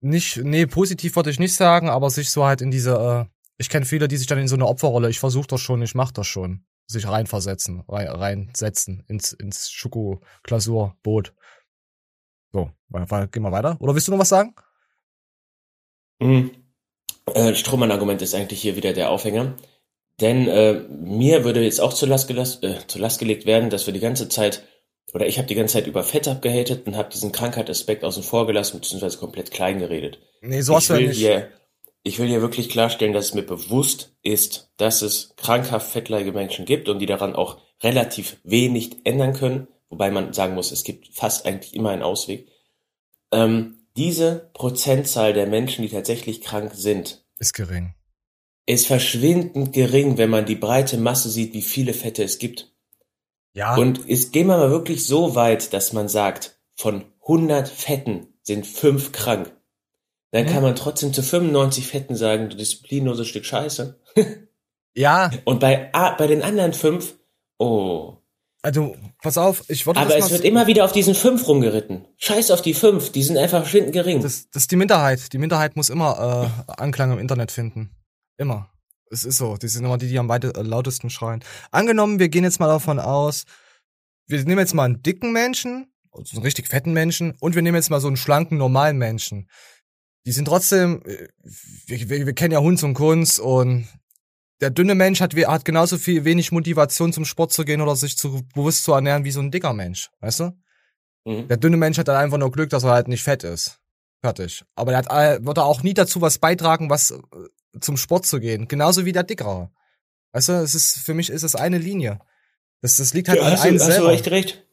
nicht, nee, positiv würde ich nicht sagen, aber sich so halt in diese, äh, ich kenne viele, die sich dann in so eine Opferrolle, ich versuche das schon, ich mach das schon, sich reinversetzen, rein, reinsetzen ins, ins Schoko-Klasurboot. So, gehen wir weiter. Oder willst du noch was sagen? Mhm. Äh, Strohmann-Argument ist eigentlich hier wieder der Aufhänger. Denn äh, mir würde jetzt auch zur Last, gelas- äh, zur Last gelegt werden, dass wir die ganze Zeit, oder ich habe die ganze Zeit über Fett abgehatet und habe diesen Krankheitsaspekt außen vor gelassen, beziehungsweise komplett klein geredet. Nee, so hast ich du ja will nicht. hier, ich will hier wirklich klarstellen, dass es mir bewusst ist, dass es krankhaft fettleibige Menschen gibt und die daran auch relativ wenig ändern können, wobei man sagen muss, es gibt fast eigentlich immer einen Ausweg. Ähm, diese Prozentzahl der Menschen, die tatsächlich krank sind, Ist gering. ist verschwindend gering, wenn man die breite Masse sieht, wie viele Fette es gibt. Ja. Und ist, gehen wir mal wirklich so weit, dass man sagt, von 100 Fetten sind fünf krank. Dann Mhm. kann man trotzdem zu 95 Fetten sagen, du disziplinloses Stück Scheiße. Ja, Und bei, bei den anderen fünf, oh. also, pass auf, ich wollte Aber es wird immer wieder auf diesen fünf rumgeritten. Scheiß auf die fünf, die sind einfach verschwindend gering. Das, das ist die Minderheit. Die Minderheit muss immer äh, Anklang im Internet finden. Immer. Es ist so. Die sind immer die, die am weite, äh, lautesten schreien. Angenommen, wir gehen jetzt mal davon aus, wir nehmen jetzt mal einen dicken Menschen, also einen richtig fetten Menschen, und wir nehmen jetzt mal so einen schlanken, normalen Menschen. Die sind trotzdem, äh, wir, wir, wir kennen ja Hunds und Kunst und der dünne Mensch hat, hat genauso viel wenig Motivation zum Sport zu gehen oder sich zu, bewusst zu ernähren wie so ein dicker Mensch, weißt du? Mhm. Der dünne Mensch hat dann einfach nur Glück, dass er halt nicht fett ist. Fertig. Aber der hat, all- wird er auch nie dazu was beitragen, was äh, zum Sport zu gehen. Genauso wie der Dickere. Weißt du, es ist, für mich ist es eine Linie. Das, das liegt halt Ja, an du, einem hast du selber. recht, recht.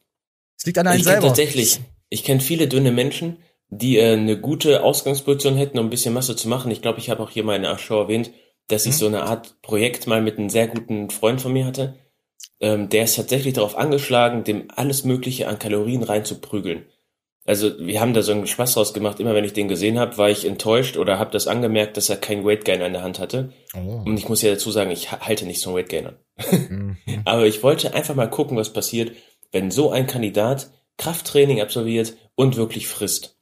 Es liegt an einem Ich kenne selber. tatsächlich, ich kenne viele dünne Menschen, die äh, eine gute Ausgangsposition hätten, um ein bisschen Masse zu machen. Ich glaube, ich habe auch hier mal in der Show erwähnt, dass ich Mhm. so eine Art Projekt mal mit einem sehr guten Freund von mir hatte. Ähm, der ist tatsächlich darauf angeschlagen, dem alles Mögliche an Kalorien reinzuprügeln. Also wir haben da so einen Spaß draus gemacht. Immer wenn ich den gesehen habe, war ich enttäuscht oder habe das angemerkt, dass er keinen Weight Gain an der Hand hatte. Oh. Und ich muss ja dazu sagen, ich ha- halte nicht so einen Weight Gainer. Mhm. Aber ich wollte einfach mal gucken, was passiert, wenn so ein Kandidat Krafttraining absolviert und wirklich frisst.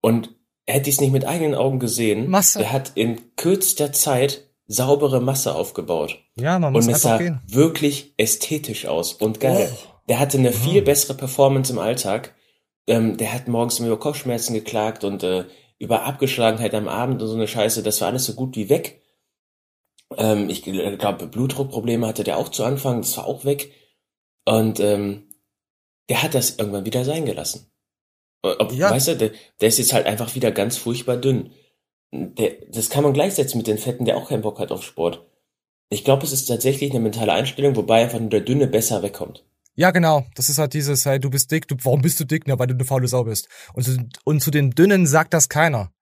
Und hätte ich es nicht mit eigenen Augen gesehen, Masse. der hat in kürzester Zeit saubere Masse aufgebaut. Ja, man muss und es sah gehen. wirklich ästhetisch aus und geil. Oh. Der hatte eine viel bessere Performance im Alltag. Ähm, der hat morgens über Kopfschmerzen geklagt und äh, über Abgeschlagenheit am Abend und so eine Scheiße. Das war alles so gut wie weg. Ähm, ich glaube, Blutdruckprobleme hatte der auch zu Anfang. Das war auch weg. Und ähm, der hat das irgendwann wieder sein gelassen. Äh, Ob, Ja. Weißt du, der, der ist jetzt halt einfach wieder ganz furchtbar dünn. Der, das kann man gleichsetzen mit den Fetten, der auch keinen Bock hat auf Sport. Ich glaube, es ist tatsächlich eine mentale Einstellung, wobei einfach nur der Dünne besser wegkommt. Ja, genau. Das ist halt dieses, hey, du bist dick, du, warum bist du dick? Na, weil du eine faule Sau bist. Und zu, und zu den Dünnen sagt das keiner.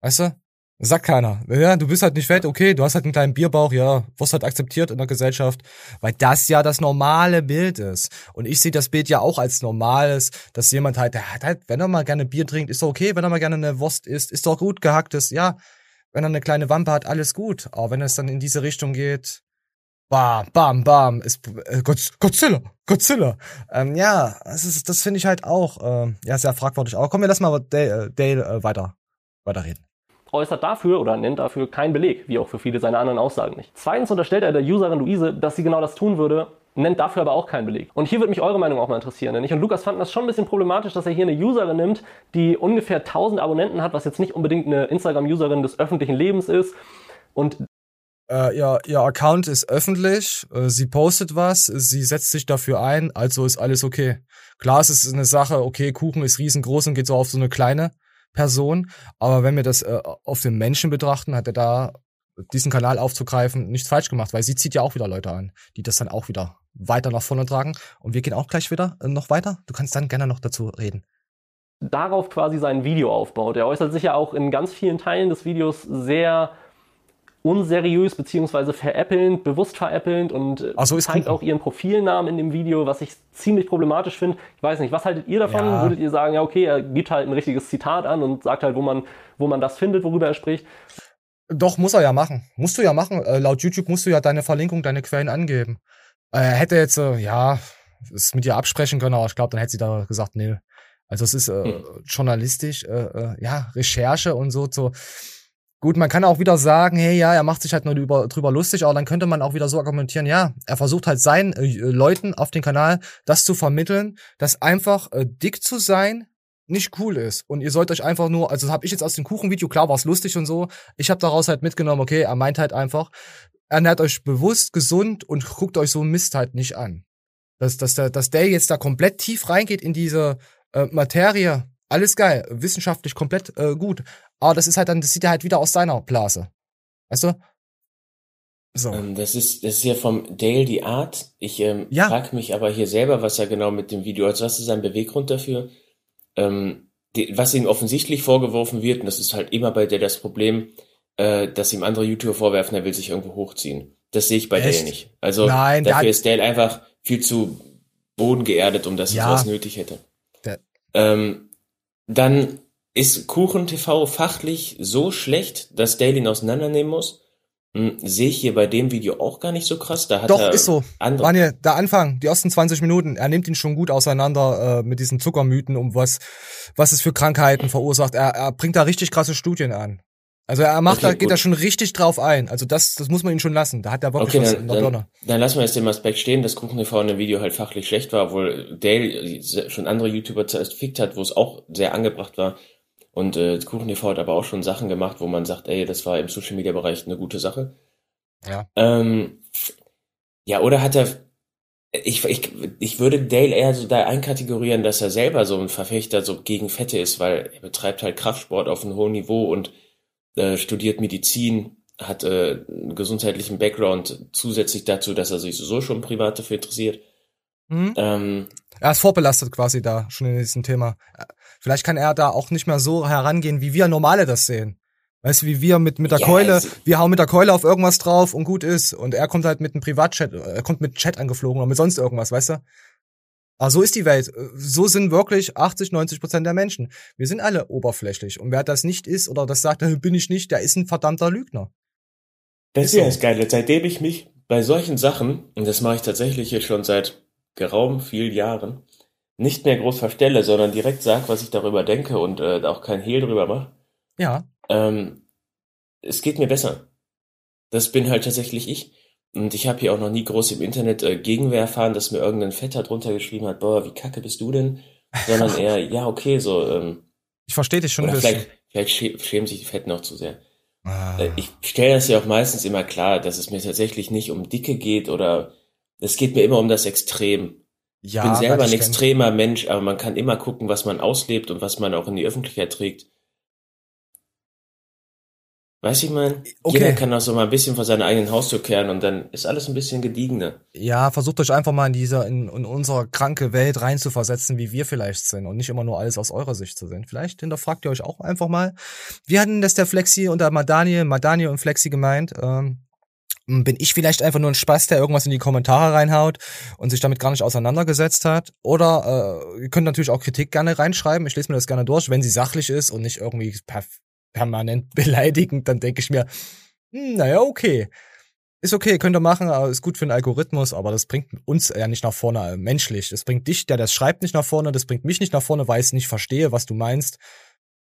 Weißt du? Sagt keiner. Ja, du bist halt nicht fett, okay, du hast halt einen kleinen Bierbauch, ja, wirst halt akzeptiert in der Gesellschaft, weil das ja das normale Bild ist. Und ich sehe das Bild ja auch als normales, dass jemand halt, der hat halt, wenn er mal gerne Bier trinkt, ist doch okay, wenn er mal gerne eine Wurst isst, ist doch gut gehacktes, ja. Wenn er eine kleine Wampe hat, alles gut. Aber wenn es dann in diese Richtung geht, bam, bam, bam, ist äh, Godz- Godzilla, Godzilla. Ähm, ja, das das finde ich halt auch, ähm, ja, sehr fragwürdig. Aber kommen wir lass mal Dale, äh, Dale äh, weiter, weiterreden. äußert dafür oder nennt dafür keinen Beleg, wie auch für viele seiner anderen Aussagen nicht. Zweitens unterstellt er der Userin Luise, dass sie genau das tun würde, nennt dafür aber auch keinen Beleg. Und hier würde mich eure Meinung auch mal interessieren. Denn ich und Lukas fanden das schon ein bisschen problematisch, dass er hier eine Userin nimmt, die ungefähr 1000 Abonnenten hat, was jetzt nicht unbedingt eine Instagram-Userin des öffentlichen Lebens ist. Und Äh, ihr, ihr Account ist öffentlich, äh, sie postet was, sie setzt sich dafür ein, also ist alles okay. Klar, es ist eine Sache, okay, Kuchen ist riesengroß und geht so auf so eine kleine Person, aber wenn wir das äh, auf den Menschen betrachten, hat er da diesen Kanal aufzugreifen nichts falsch gemacht, weil sie zieht ja auch wieder Leute an, die das dann auch wieder weiter nach vorne tragen und wir gehen auch gleich wieder äh, noch weiter. Du kannst dann gerne noch dazu reden. darauf quasi sein Video aufbaut. Er äußert sich ja auch in ganz vielen Teilen des Videos sehr unseriös beziehungsweise veräppelnd, bewusst veräppelnd und äh, Ach so, zeigt auch ihren Profilnamen in dem Video, was ich ziemlich problematisch finde. Ich weiß nicht, was haltet ihr davon? Ja. Würdet ihr sagen, ja okay, er gibt halt ein richtiges Zitat an und sagt halt, wo man, wo man das findet, worüber er spricht? Doch, muss er ja machen. Musst du ja machen. Äh, laut YouTube musst du ja deine Verlinkung, deine Quellen angeben. Äh, hätte jetzt, äh, ja, es mit ihr absprechen können, aber ich glaube, dann hätte sie da gesagt, nee. Also es ist äh, Hm. journalistisch, äh, äh, ja, Recherche und so, so. Gut, man kann auch wieder sagen, hey, ja, er macht sich halt nur über, drüber lustig, aber dann könnte man auch wieder so argumentieren, ja, er versucht halt seinen äh, Leuten auf dem Kanal das zu vermitteln, dass einfach äh, dick zu sein nicht cool ist. Und ihr sollt euch einfach nur, also habe ich jetzt aus dem Kuchenvideo, klar war es lustig und so, ich habe daraus halt mitgenommen, okay, er meint halt einfach, ernährt euch bewusst, gesund und guckt euch so Mist halt nicht an. Dass, dass, der, dass der jetzt da komplett tief reingeht in diese äh, Materie, alles geil, wissenschaftlich komplett äh, gut. Aber das ist halt dann, das sieht er halt wieder aus seiner Blase. Weißt du? So. Ähm, das ist, das ist ja vom Dale die Art. Ich ähm, Ja. frage mich aber hier selber, was er genau mit dem Video, also was ist sein Beweggrund dafür? Ähm, die, was ihm offensichtlich vorgeworfen wird, und das ist halt immer bei der das Problem, äh, dass ihm andere YouTuber vorwerfen, er will sich irgendwo hochziehen. Das sehe ich bei Echt? Dale nicht. Also Nein, dafür ist Dale einfach viel zu bodengeerdet, um dass er Ja. sowas nötig hätte. Ähm, dann ist Kuchen TV fachlich so schlecht, dass Dale ihn auseinandernehmen muss. Hm, sehe ich hier bei dem Video auch gar nicht so krass. Da hat Doch, er ist so. andere. Daniel, der Anfang, die ersten 20 Minuten, er nimmt ihn schon gut auseinander äh, mit diesen Zuckermythen, um was, was es für Krankheiten verursacht. Er, er bringt da richtig krasse Studien an. Also er macht Okay, da, geht gut. da schon richtig drauf ein. Also das, das muss man ihn schon lassen. Da hat er wirklich Okay, was dann, in der dann, Birne. dann lassen wir jetzt den Aspekt stehen, dass Kuchen TV in dem Video halt fachlich schlecht war, obwohl Dale schon andere YouTuber zerfickt hat, wo es auch sehr angebracht war. Und äh, Kuchen TV hat aber auch schon Sachen gemacht, wo man sagt, ey, das war im Social Media Bereich eine gute Sache. Ja. Ähm, ja, oder hat er, ich, ich, ich würde Dale eher so da einkategorieren, dass er selber so ein Verfechter so gegen Fette ist, weil er betreibt halt Kraftsport auf einem hohen Niveau und äh, studiert Medizin, hat äh, einen gesundheitlichen Background zusätzlich dazu, dass er sich so schon privat dafür interessiert. Mhm. Ähm, Er ist vorbelastet quasi da, schon in diesem Thema. Vielleicht kann er da auch nicht mehr so herangehen, wie wir Normale das sehen. Weißt du, wie wir mit, mit der Ja, Keule, wir hauen mit der Keule auf irgendwas drauf und gut ist. Und er kommt halt mit einem Privatchat, äh, er kommt mit Chat angeflogen oder mit sonst irgendwas, weißt du? Aber so ist die Welt. So sind wirklich 80, 90 Prozent der Menschen. Wir sind alle oberflächlich. Und wer das nicht ist oder das sagt, äh, bin ich nicht, der ist ein verdammter Lügner. Das Ist ja das Geile. Seitdem ich mich bei solchen Sachen, und das mache ich tatsächlich hier schon seit geraumen vielen Jahren, nicht mehr groß verstelle, sondern direkt sag, was ich darüber denke und äh, auch kein Hehl drüber mache, Ja. ähm, es geht mir besser. Das bin halt tatsächlich ich. Und ich habe hier auch noch nie groß im Internet äh, Gegenwehr erfahren, dass mir irgendein Fetter drunter geschrieben hat, boah, wie kacke bist du denn? Sondern eher, ja, okay, so, ähm, Ich verstehe dich schon oder ein bisschen. vielleicht, vielleicht schä- schämen sich die Fetten auch zu sehr. Ah. Äh, Ich stelle das ja auch meistens immer klar, dass es mir tatsächlich nicht um Dicke geht oder es geht mir immer um das Extrem. Ich ja, bin selber ein ich extremer Mensch, aber man kann immer gucken, was man auslebt und was man auch in die Öffentlichkeit trägt. Weißt du, ich mein, Okay. jeder kann auch so mal ein bisschen vor seiner eigenen Haustür kehren und dann ist alles ein bisschen gediegener. Ja, versucht euch einfach mal in dieser, in, in unsere kranke Welt reinzuversetzen, wie wir vielleicht sind und nicht immer nur alles aus eurer Sicht zu sehen. Vielleicht hinterfragt ihr euch auch einfach mal. Wir hatten das der Flexi und der Madani, Madani und Flexi gemeint. Ähm, bin ich vielleicht einfach nur ein Spaß, der irgendwas in die Kommentare reinhaut und sich damit gar nicht auseinandergesetzt hat? Oder äh, ihr könnt natürlich auch Kritik gerne reinschreiben. Ich lese mir das gerne durch, wenn sie sachlich ist und nicht irgendwie per permanent beleidigend, dann denke ich mir, hm, naja, okay. Ist okay, könnt ihr machen, ist gut für den Algorithmus, aber das bringt uns ja nicht nach vorne, äh, menschlich. Das bringt dich, der das schreibt, nicht nach vorne, das bringt mich nicht nach vorne, weil ich nicht verstehe, was du meinst.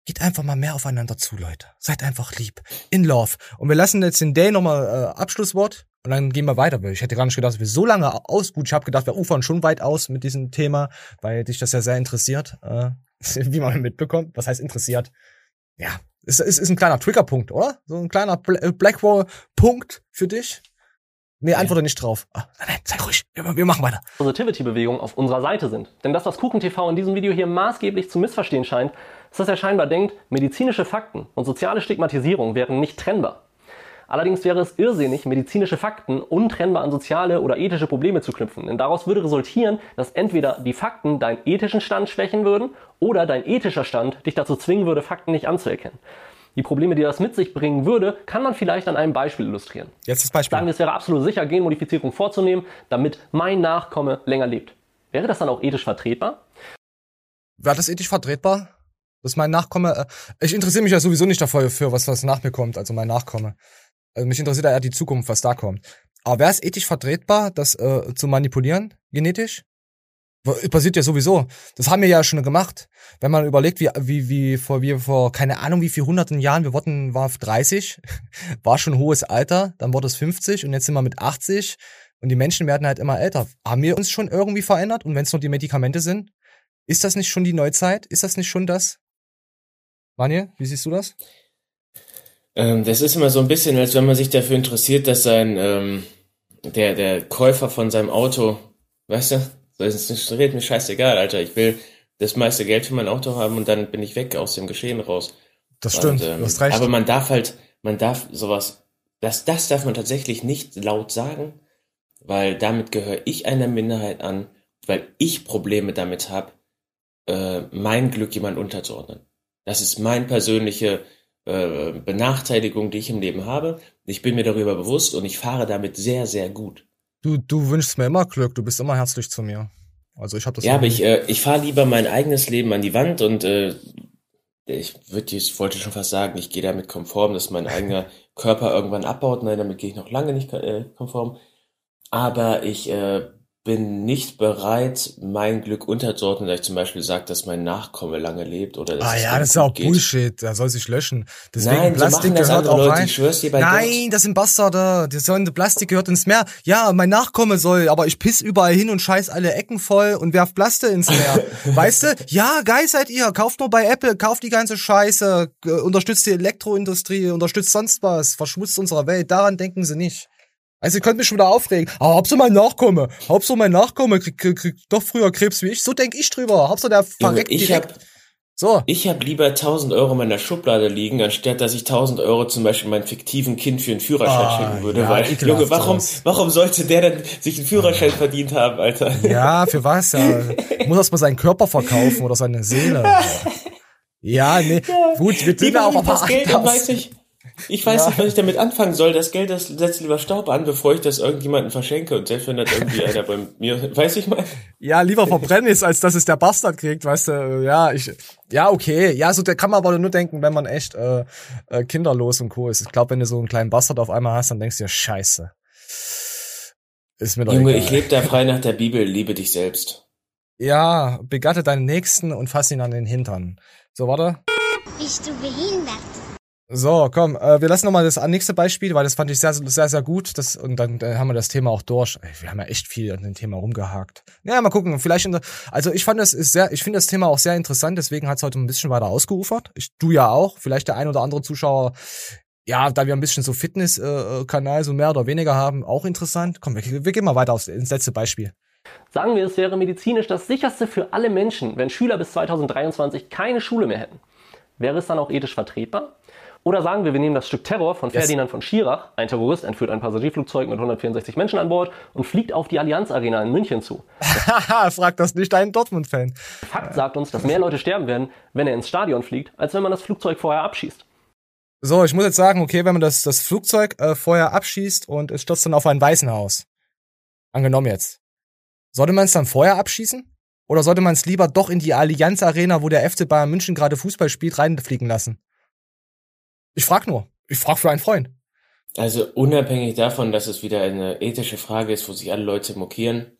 Geht einfach mal mehr aufeinander zu, Leute. Seid einfach lieb. In love. Und wir lassen jetzt den Day nochmal äh, Abschlusswort und dann gehen wir weiter. Ich hätte gar nicht gedacht, dass wir so lange aus. Gut, ich habe gedacht, wir ufern schon weit aus mit diesem Thema, weil dich das ja sehr interessiert, äh, wie man mitbekommt. Was heißt interessiert? Ja, ist, ist, ist ein kleiner Triggerpunkt, oder? So ein kleiner äh, Blackwall-Punkt für dich? Nee, antworte nicht drauf. Ah, nein, nein, sei ruhig. Wir, wir machen weiter. Positivity-Bewegung auf unserer Seite sind. Denn das, was KuchenTV in diesem Video hier maßgeblich zu missverstehen scheint, ist, dass er scheinbar denkt, medizinische Fakten und soziale Stigmatisierung wären nicht trennbar. Allerdings wäre es irrsinnig, medizinische Fakten untrennbar an soziale oder ethische Probleme zu knüpfen. Denn daraus würde resultieren, dass entweder die Fakten deinen ethischen Stand schwächen würden oder dein ethischer Stand dich dazu zwingen würde, Fakten nicht anzuerkennen. Die Probleme, die das mit sich bringen würde, kann man vielleicht an einem Beispiel illustrieren. Jetzt das Beispiel. Sagen wir, es wäre absolut sicher, Genmodifizierung vorzunehmen, damit mein Nachkomme länger lebt. Wäre das dann auch ethisch vertretbar? Wäre das ethisch vertretbar? Dass mein Nachkomme, äh, ich interessiere mich ja sowieso nicht dafür, für was, was nach mir kommt, also mein Nachkomme. Also mich interessiert ja eher die Zukunft, was da kommt. Aber wäre es ethisch vertretbar, das äh, zu manipulieren, genetisch? Passiert ja sowieso. Das haben wir ja schon gemacht. Wenn man überlegt, wie, wie, wie vor, wie vor, keine Ahnung, wie viel hunderten Jahren, wir wurden, war 30, war schon hohes Alter, dann wurde es 50 und jetzt sind wir mit 80 und die Menschen werden halt immer älter. Haben wir uns schon irgendwie verändert? Und wenn es nur die Medikamente sind, ist das nicht schon die Neuzeit? Ist das nicht schon das? Vanja, wie siehst du das? Ähm, das ist immer so ein bisschen, als wenn man sich dafür interessiert, dass sein, ähm, der, der Käufer von seinem Auto, weißt du, das ist mir scheißegal, Alter. Ich will das meiste Geld für mein Auto haben und dann bin ich weg aus dem Geschehen raus. Das stimmt, und, ähm, du hast recht. Aber man darf halt, man darf sowas, das, das darf man tatsächlich nicht laut sagen, weil damit gehöre ich einer Minderheit an, weil ich Probleme damit habe, äh, mein Glück jemand unterzuordnen. Das ist mein persönliche äh, Benachteiligung, die ich im Leben habe. Ich bin mir darüber bewusst und ich fahre damit sehr, sehr gut. Du, du wünschst mir immer Glück, du bist immer herzlich zu mir. Also ich habe das. Ja, aber ich, äh, ich fahre lieber mein eigenes Leben an die Wand und äh, ich würde ich wollte schon fast sagen, ich gehe damit konform, dass mein eigener Körper irgendwann abbaut. Nein, damit gehe ich noch lange nicht äh, konform. Aber ich äh, bin nicht bereit, mein Glück unterzuordnen, da ich zum Beispiel sage, dass mein Nachkomme lange lebt oder dass Ah ja, das ist auch geht. Bullshit. Der soll sich löschen. Deswegen Nein, so Plastik das gehört auch Leute, rein. Nein, das sind Bastarde. Die sollen Plastik gehört ins Meer. Ja, mein Nachkomme soll, aber ich piss überall hin und scheiß alle Ecken voll und werf Plaste ins Meer. weißt du? Ja, geil seid ihr. Kauft nur bei Apple, kauft die ganze Scheiße, äh, unterstützt die Elektroindustrie, unterstützt sonst was, verschmutzt unsere Welt. Daran denken sie nicht. Also, ihr könnt mich schon wieder aufregen. Aber Hauptsache mein Nachkomme. Hauptsache mein Nachkomme kriegt krieg, krieg doch früher Krebs wie ich. So denk ich drüber. Hauptsache der verreckt ich direkt. hab, so. ich hab lieber 1000 Euro in meiner Schublade liegen, anstatt dass ich 1000 Euro zum Beispiel meinem fiktiven Kind für einen Führerschein Ah, schenken würde. ja, weil, Junge, warum, warum sollte der denn sich einen Führerschein verdient haben, Alter? Ja, für was? Ja. Muss erst mal seinen Körper verkaufen oder seine Seele. Ja, nee. Gut, wir sind auch lieb das Geld anders. weiß ich, ich weiß Ja. nicht, was ich damit anfangen soll. Das Geld, das setzt lieber Staub an, bevor ich das irgendjemandem verschenke. Und selbst wenn das irgendwie einer bei mir, weiß ich mal. Ja, lieber verbrennen ist, als dass es der Bastard kriegt, weißt du. Ja, ich, ja, okay. Ja, so der kann man aber nur denken, wenn man echt äh, äh, kinderlos und co. ist. Ich glaube, wenn du so einen kleinen Bastard auf einmal hast, dann denkst du dir, scheiße. Ist mir doch Junge, egal. ich lebe da frei nach der Bibel, liebe dich selbst. Ja, begatte deinen Nächsten und fass ihn an den Hintern. So, warte. Bist du behindert? So, komm, äh, wir lassen nochmal das nächste Beispiel, weil das fand ich sehr, sehr, sehr gut. Das, und dann äh, haben wir das Thema auch durch. Ey, Wir haben ja echt viel an dem Thema rumgehakt. Ja, mal gucken. Vielleicht, in also ich fand das ist sehr, ich finde das Thema auch sehr interessant. Deswegen hat es heute ein bisschen weiter ausgeufert. Ich, du ja auch. Vielleicht der ein oder andere Zuschauer. Ja, da wir ein bisschen so Fitness-Kanal Kanal so mehr oder weniger haben, auch interessant. Komm, wir, wir gehen mal weiter aufs, ins letzte Beispiel. Sagen wir, es wäre medizinisch das sicherste für alle Menschen, wenn Schüler bis 2023 keine Schule mehr hätten. Wäre es dann auch ethisch vertretbar? Oder sagen wir, wir nehmen das Stück Terror von Yes. Ferdinand von Schirach. Ein Terrorist entführt ein Passagierflugzeug mit 164 Menschen an Bord und fliegt auf die Allianz Arena in München zu. Haha, frag das nicht einen Dortmund-Fan. Fakt sagt uns, dass mehr Leute sterben werden, wenn er ins Stadion fliegt, als wenn man das Flugzeug vorher abschießt. So, ich muss jetzt sagen, okay, wenn man das, das Flugzeug äh, vorher abschießt und es stürzt dann auf ein Waisenhaus. Angenommen jetzt. Sollte man es dann vorher abschießen? Oder sollte man es lieber doch in die Allianz Arena, wo der FC Bayern München gerade Fußball spielt, reinfliegen lassen? Ich frag nur. Ich frag für einen Freund. Also unabhängig davon, dass es wieder eine ethische Frage ist, wo sich alle Leute mokieren,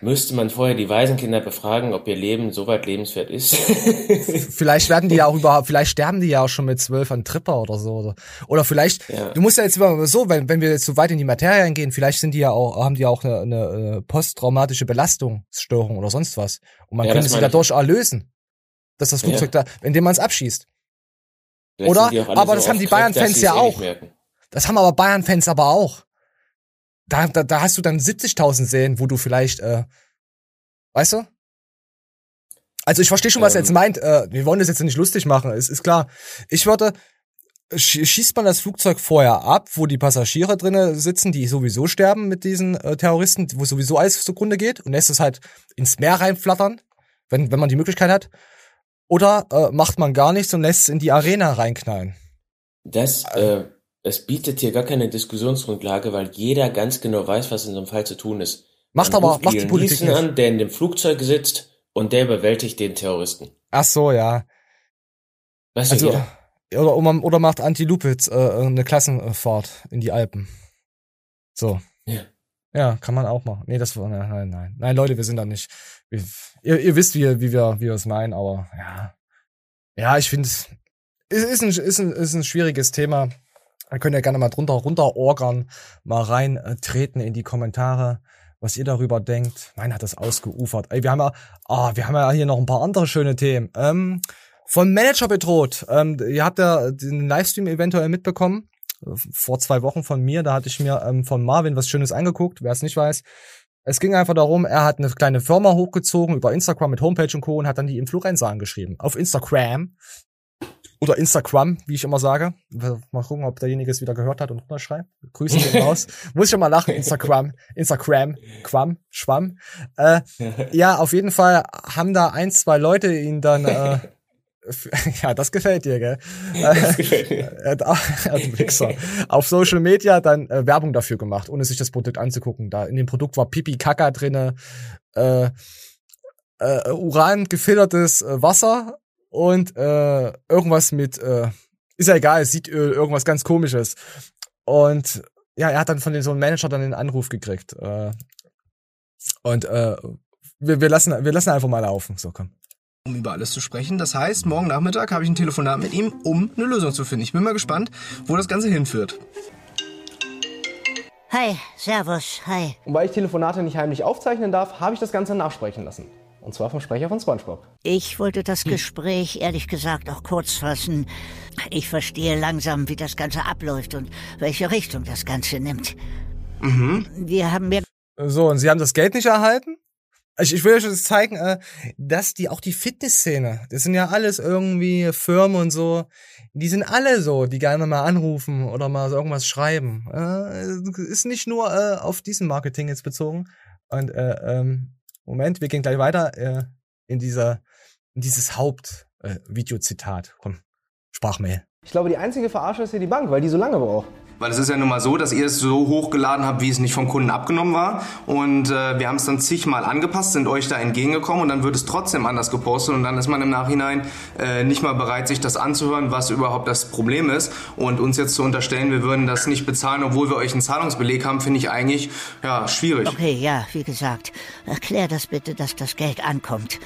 müsste man vorher die Waisenkinder befragen, ob ihr Leben so weit lebenswert ist. Vielleicht werden die ja auch überhaupt, vielleicht sterben die ja auch schon mit zwölf an Tripper oder so. Oder, oder vielleicht, Ja. du musst ja jetzt immer so, wenn, wenn wir jetzt so weit in die Materie eingehen, vielleicht sind die ja auch, haben die ja auch eine, eine, eine posttraumatische Belastungsstörung oder sonst was. Und man Ja, könnte sie dadurch erlösen. Dass das Ja. Flugzeug da, indem man es abschießt. Vielleicht Oder? Aber so das haben die Bayern-Fans ja eh auch. Das haben aber Bayern-Fans aber auch. Da, da, da hast du dann 70.000 Serien, wo du vielleicht, äh, weißt du? Also ich verstehe schon, was er Ähm. jetzt meint. Äh, wir wollen das jetzt nicht lustig machen, es ist klar. Ich würde, sch schießt man das Flugzeug vorher ab, wo die Passagiere drinnen sitzen, die sowieso sterben mit diesen äh, Terroristen, wo sowieso alles zugrunde geht und lässt es halt ins Meer reinflattern, wenn, wenn man die Möglichkeit hat. Oder äh, macht man gar nichts und lässt es in die Arena reinknallen. Das, äh, es bietet hier gar keine Diskussionsgrundlage, weil jeder ganz genau weiß, was in so einem Fall zu tun ist. Macht Man aber, macht die Politik nicht. an, der in dem Flugzeug sitzt und der überwältigt den Terroristen. Ach so, ja. Weißt Also, du, jeder? oder, oder, oder macht Anti-Lupitz äh, eine Klassenfahrt in die Alpen. So. Ja. Ja, kann man auch machen. Nee, das war, nein, nein, nein. Nein, Leute, wir sind da nicht. Wir, ihr, ihr wisst, wie, wie wir, wie es meinen, aber ja. Ja, ich finde es, ist, ein, ist, ein, ist ein schwieriges Thema. Da könnt ihr gerne mal drunter runterorgern, mal reintreten in die Kommentare, was ihr darüber denkt. Mein hat das ausgeufert. Ey, wir haben ja, ah, wir haben ja hier noch ein paar andere schöne Themen. Ähm, von Manager bedroht. Ähm, ihr habt ja den Livestream eventuell mitbekommen. Vor zwei Wochen von mir. Da hatte ich mir ähm, von Marvin was Schönes angeguckt, wer es nicht weiß. Es ging einfach darum, er hat eine kleine Firma hochgezogen über Instagram mit Homepage und Co. und hat dann die Influencer angeschrieben. Auf Instagram. Oder Instagram, wie ich immer sage. Mal gucken, ob derjenige es wieder gehört hat und runterschreibt. Grüße gehen raus. Muss ich schon mal lachen. Instagram, Instagram, Quam, Schwamm. Äh, ja, auf jeden Fall haben da ein, zwei Leute ihn dann äh, ja, das gefällt dir, gell? Das gefällt mir. Wichser. Auf Social Media dann äh, Werbung dafür gemacht, ohne sich das Produkt anzugucken. Da in dem Produkt war Pipi Kaka drinne, äh, äh, Uran gefiltertes äh, Wasser und äh, irgendwas mit, äh, ist ja egal, Siedöl, irgendwas ganz komisches. Und ja, er hat dann von den, so einem Manager dann den Anruf gekriegt. Äh, und äh, wir, wir, lassen, wir lassen einfach mal laufen. So, komm um über alles zu sprechen. Das heißt, morgen Nachmittag habe ich ein Telefonat mit ihm, um eine Lösung zu finden. Ich bin mal gespannt, wo das Ganze hinführt. Hi, Servus, hi. Und weil ich Telefonate nicht heimlich aufzeichnen darf, habe ich das Ganze nachsprechen lassen. Und zwar vom Sprecher von SpongeBob. Ich wollte das Gespräch ehrlich gesagt auch kurz fassen. Ich verstehe langsam, wie das Ganze abläuft und welche Richtung das Ganze nimmt. Mhm. Wir haben mir. So, und Sie haben das Geld nicht erhalten? Ich, ich will euch das zeigen, äh, dass die auch die Fitnessszene, das sind ja alles irgendwie Firmen und so, die sind alle so, die gerne mal anrufen oder mal so irgendwas schreiben. Äh, ist nicht nur äh, auf diesen Marketing jetzt bezogen. Und äh, ähm, Moment, wir gehen gleich weiter äh, in dieser in dieses Hauptvideozitat. Äh, Komm, Sprachmail. Ich glaube, die einzige Verarsche ist hier die Bank, weil die so lange braucht. Weil es ist ja nun mal so, dass ihr es so hochgeladen habt, wie es nicht vom Kunden abgenommen war. Und äh, wir haben es dann zigmal angepasst, sind euch da entgegengekommen und dann wird es trotzdem anders gepostet und dann ist man im Nachhinein äh, nicht mal bereit, sich das anzuhören, was überhaupt das Problem ist. Und uns jetzt zu unterstellen, wir würden das nicht bezahlen, obwohl wir euch einen Zahlungsbeleg haben, finde ich eigentlich ja schwierig. Okay, ja, wie gesagt, erklär das bitte, dass das Geld ankommt.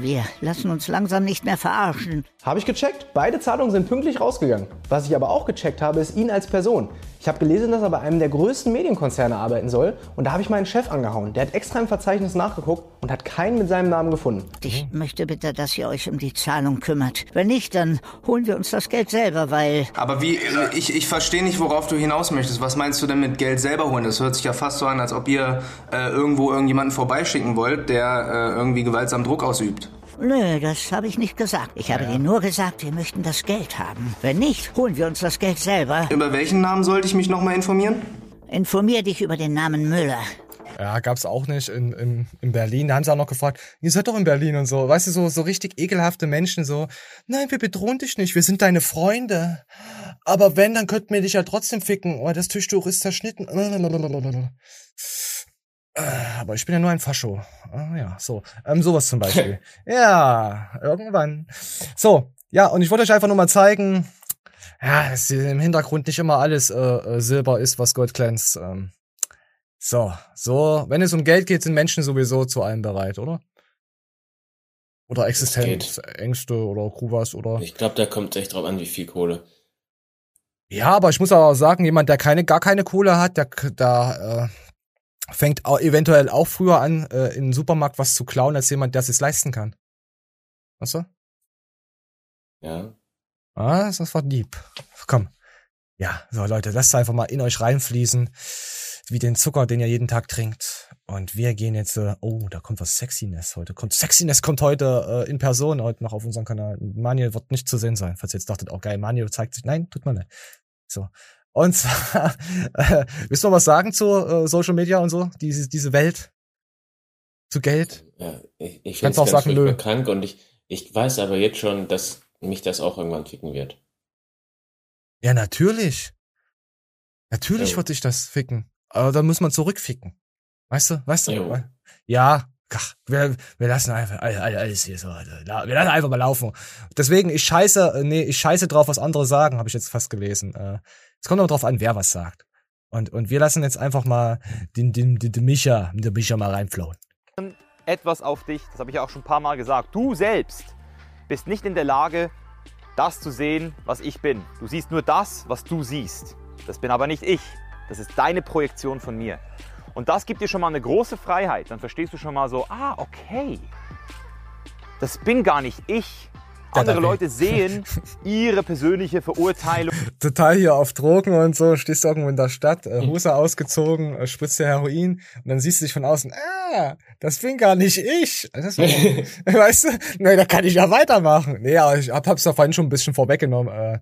Wir lassen uns langsam nicht mehr verarschen. Habe ich gecheckt. Beide Zahlungen sind pünktlich rausgegangen. Was ich aber auch gecheckt habe, ist ihn als Person. Ich habe gelesen, dass er bei einem der größten Medienkonzerne arbeiten soll. Und da habe ich meinen Chef angehauen. Der hat extra im Verzeichnis nachgeguckt und hat keinen mit seinem Namen gefunden. Ich möchte bitte, dass ihr euch um die Zahlung kümmert. Wenn nicht, dann holen wir uns das Geld selber, weil... Aber wie, ich, ich verstehe nicht, worauf du hinaus möchtest. Was meinst du denn mit Geld selber holen? Das hört sich ja fast so an, als ob ihr äh, irgendwo irgendjemanden vorbeischicken wollt, der äh, irgendwie gewaltsam Druck ausübt. Nö, das habe ich nicht gesagt. Ich habe ja. dir nur gesagt, wir möchten das Geld haben. Wenn nicht, holen wir uns das Geld selber. Über welchen Namen sollte ich mich nochmal informieren? Informier dich über den Namen Müller. Ja, gab's auch nicht in, in, in Berlin. Da haben sie auch noch gefragt, ihr seid doch in Berlin und so. Weißt du, so, so richtig ekelhafte Menschen so, nein, wir bedrohen dich nicht, wir sind deine Freunde. Aber wenn, dann könnten wir dich ja trotzdem ficken, weil das Tischtuch ist zerschnitten. Äh, aber ich bin ja nur ein Fascho. Ah, ja, so. Ähm, sowas zum Beispiel. ja, irgendwann. So, ja, und ich wollte euch einfach nur mal zeigen, ja, dass im Hintergrund nicht immer alles äh, äh, Silber ist, was Gold glänzt. Ähm, so, so, wenn es um Geld geht, sind Menschen sowieso zu allem bereit, oder? Oder Existenzängste oder Kruvas oder. Ich glaube, da kommt echt drauf an, wie viel Kohle. Ja, aber ich muss aber auch sagen, jemand, der keine, gar keine Kohle hat, der, der äh, fängt auch eventuell auch früher an, äh, in den Supermarkt was zu klauen, als jemand, der es sich leisten kann. Weißt du? Ja. Ah, das war deep. Komm. Ja, so Leute, lasst einfach mal in euch reinfließen, wie den Zucker, den ihr jeden Tag trinkt. Und wir gehen jetzt, äh, oh, da kommt was Sexiness heute. Kommt, Sexiness kommt heute äh, in Person heute noch auf unserem Kanal. Manuel wird nicht zu sehen sein, falls ihr jetzt dachtet, oh geil, Manuel zeigt sich. Nein, tut mal leid. So. Und zwar, äh, willst du noch was sagen zu äh, Social Media und so? Diese, diese Welt? Zu Geld? Ja, ich, ich finde es ganz sagen, nö. krank und ich, ich weiß aber jetzt schon, dass mich das auch irgendwann ficken wird. Ja, natürlich. Natürlich ja. wird dich das ficken. Aber dann muss man zurückficken. Weißt du? Weißt du? Jo. Ja, Ach, wir, wir lassen einfach alles hier so. Wir lassen einfach mal laufen. Deswegen, ich scheiße, äh, nee, ich scheiße drauf, was andere sagen, habe ich jetzt fast gelesen. Es kommt aber drauf an, wer was sagt. Und, und wir lassen jetzt einfach mal den, den, den, den Micha, den Micha mal reinflauen. etwas auf dich, das habe ich ja auch schon ein paar Mal gesagt. Du selbst bist nicht in der Lage, das zu sehen, was ich bin. Du siehst nur das, was du siehst. Das bin aber nicht ich. Das ist deine Projektion von mir. Und das gibt dir schon mal eine große Freiheit. Dann verstehst du schon mal so, ah, okay. Das bin gar nicht ich. Andere Leute sehen ihre persönliche Verurteilung. Total hier auf Drogen und so, stehst du irgendwo in der Stadt, äh, Hose ausgezogen, äh, spritzt dir Heroin und dann siehst du dich von außen, ah, das bin gar nicht ich. Das war, weißt du, nee, da kann ich ja weitermachen. Nee, aber ich hab, hab's da vorhin schon ein bisschen vorweggenommen. Äh,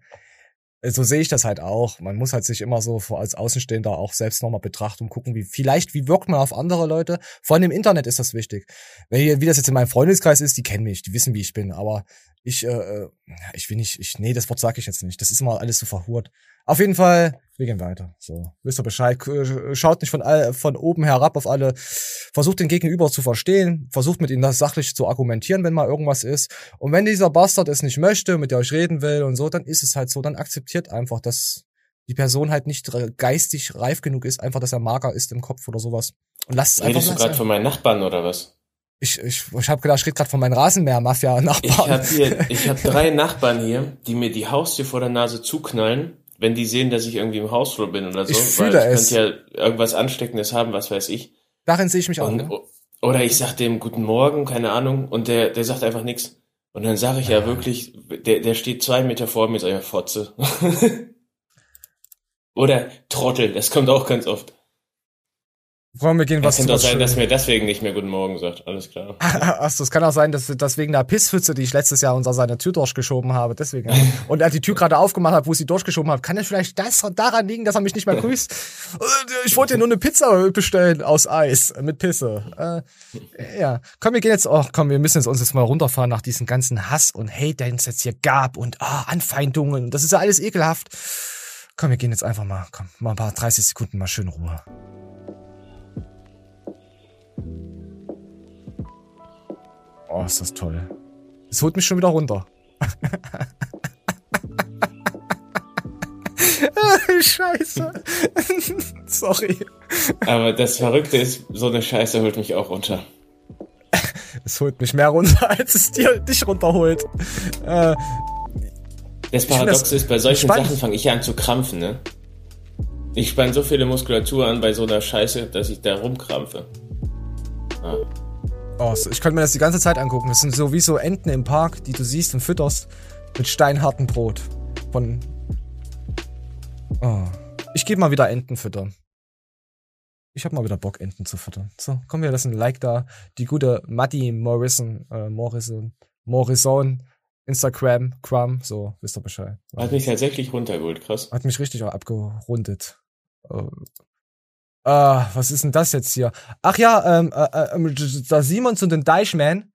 so sehe ich das halt auch. Man muss halt sich immer so als Außenstehender auch selbst nochmal betrachten und gucken, wie vielleicht, wie wirkt man auf andere Leute. Vor allem im Internet ist das wichtig. Wenn wie das jetzt in meinem Freundeskreis ist, die kennen mich, die wissen, wie ich bin, aber ich, äh, äh, ich will nicht, ich, nee, das Wort sage ich jetzt nicht. Das ist immer alles so verhurt. Auf jeden Fall, wir gehen weiter. So, wisst ihr Bescheid. K- Schaut nicht von all, von oben herab auf alle. Versucht den Gegenüber zu verstehen. Versucht mit ihm das sachlich zu argumentieren, wenn mal irgendwas ist. Und wenn dieser Bastard es nicht möchte, mit der euch reden will und so, dann ist es halt so. Dann akzeptiert einfach, dass die Person halt nicht geistig reif genug ist, einfach, dass er mager ist im Kopf oder sowas. Und lasst es einfach Redest du gerade von meinen Nachbarn oder was? Ich, ich, ich habe gedacht, ich rede gerade von meinen Rasenmäher-Mafia-Nachbarn. Ich habe hier, ich habe drei Nachbarn hier, die mir die Haustür vor der Nase zuknallen, wenn die sehen, dass ich irgendwie im Hausflur bin oder so. Ich weil ich es. könnte ja irgendwas Ansteckendes haben, was weiß ich. Darin sehe ich mich auch. Und, Ne? Oder ich sag dem guten Morgen, keine Ahnung, und der, der sagt einfach nichts. Und dann sage ich ja wirklich, der, der steht zwei Meter vor mir, ich ja Fotze. oder Trottel, das kommt auch ganz oft. Wollen wir gehen, Es was kann doch was sein, dass mir deswegen nicht mehr guten Morgen sagt. Alles klar. Achso, es kann auch sein, dass, wegen der Pisspfütze, die ich letztes Jahr unter seiner Tür durchgeschoben habe, deswegen. und er die Tür gerade aufgemacht hat, wo ich sie durchgeschoben habe, kann es vielleicht das daran liegen, dass er mich nicht mehr grüßt? Äh, Ich wollte dir nur eine Pizza bestellen aus Eis mit Pisse. Äh, ja, komm, wir gehen jetzt, oh, komm, wir müssen jetzt uns jetzt mal runterfahren nach diesem ganzen Hass und Hate, den es jetzt hier gab und ah, Anfeindungen. Das ist ja alles ekelhaft. Komm, wir gehen jetzt einfach mal, komm, mal ein paar 30 Sekunden mal schön Ruhe. Oh, ist das toll. Es holt mich schon wieder runter. Scheiße. Sorry. Aber das Verrückte ist, so eine Scheiße holt mich auch runter. Es holt mich mehr runter, als es dir dich runterholt. Äh, Das Ich find Paradox das ist, bei solchen spannend. Sachen fange ich ja an zu krampfen, ne? Ich spann so viele Muskulatur an bei so einer Scheiße, dass ich da rumkrampfe. Ah. Oh, ich könnte mir das die ganze Zeit angucken. Das sind so wie so Enten im Park, die du siehst und fütterst mit steinhartem Brot. Von. Oh. Ich gehe mal wieder Enten füttern. Ich habe mal wieder Bock, Enten zu füttern. So, komm, wir lassen ein Like da. Die gute Matti Morrison, äh, Morrison, Morrison, Instagram, Crumb, so, wisst ihr Bescheid. Hat mich tatsächlich runtergeholt, krass. Hat mich richtig auch abgerundet. Äh, ah, was ist denn das jetzt hier? Ach ja, ähm, äh, ähm, der Simons und den Deichman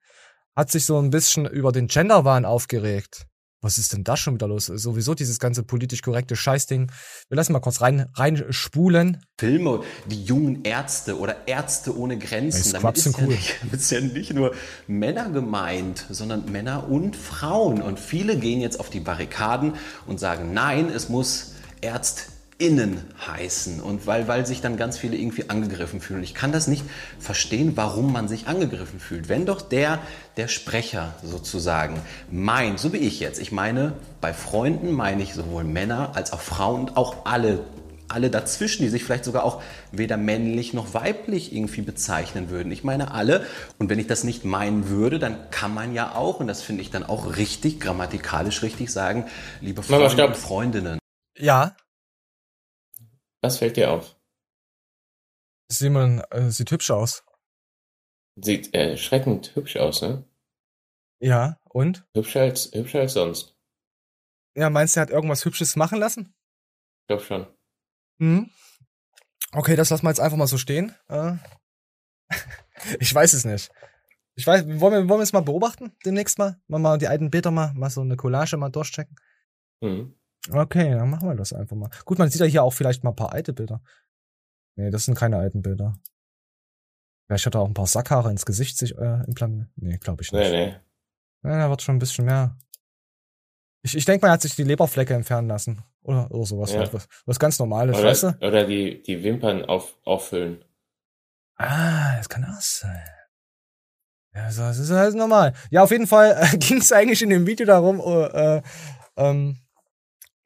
hat sich so ein bisschen über den Genderwahn aufgeregt. Was ist denn da schon wieder los? Sowieso dieses ganze politisch korrekte Scheißding. Wir lassen mal kurz rein, reinspulen. Filme wie jungen Ärzte oder Ärzte ohne Grenzen. Damit ist, ja cool. nicht, damit ist ja nicht nur Männer gemeint, sondern Männer und Frauen. Und viele gehen jetzt auf die Barrikaden und sagen, nein, es muss ÄrztInnen heißen. Und weil, weil sich dann ganz viele irgendwie angegriffen fühlen. Ich kann das nicht verstehen, warum man sich angegriffen fühlt. Wenn doch der, der Sprecher sozusagen meint, so wie ich jetzt, ich meine, bei Freunden meine ich sowohl Männer als auch Frauen und auch alle alle dazwischen, die sich vielleicht sogar auch weder männlich noch weiblich irgendwie bezeichnen würden. Ich meine alle. Und wenn ich das nicht meinen würde, dann kann man ja auch, und das finde ich dann auch richtig, grammatikalisch richtig sagen, liebe Freunde und Freundinnen. Ja, Was fällt dir auf? Simon äh, sieht hübsch aus. Sieht erschreckend hübsch aus, ne? Ja, und? Hübscher als, hübscher als sonst. Ja, meinst du, er hat irgendwas Hübsches machen lassen? Ich glaube schon. Mhm. Okay, das lassen wir jetzt einfach mal so stehen. Äh, ich weiß es nicht. Ich weiß, wollen wir, wollen wir es mal beobachten demnächst mal? Mal, mal die alten Bilder mal, mal so eine Collage mal durchchecken. Mhm. Okay, dann machen wir das einfach mal. Gut, man sieht ja hier auch vielleicht mal ein paar alte Bilder. Nee, das sind keine alten Bilder. Vielleicht hat er auch ein paar Sackhaare ins Gesicht sich äh, implantiert. Nee, glaube ich nicht. Nee, nee. Ja, da wird schon ein bisschen mehr. Ich, ich denke mal, er hat sich die Leberflecke entfernen lassen. Oder, oder sowas. Ja. halt. Was, was ganz Normales, Oder, weißt du? oder die, die Wimpern auf, auffüllen. Ah, das kann auch sein. Ja, so, das ist halt normal. Ja, auf jeden Fall äh, ging es eigentlich in dem Video darum, äh, äh, ähm,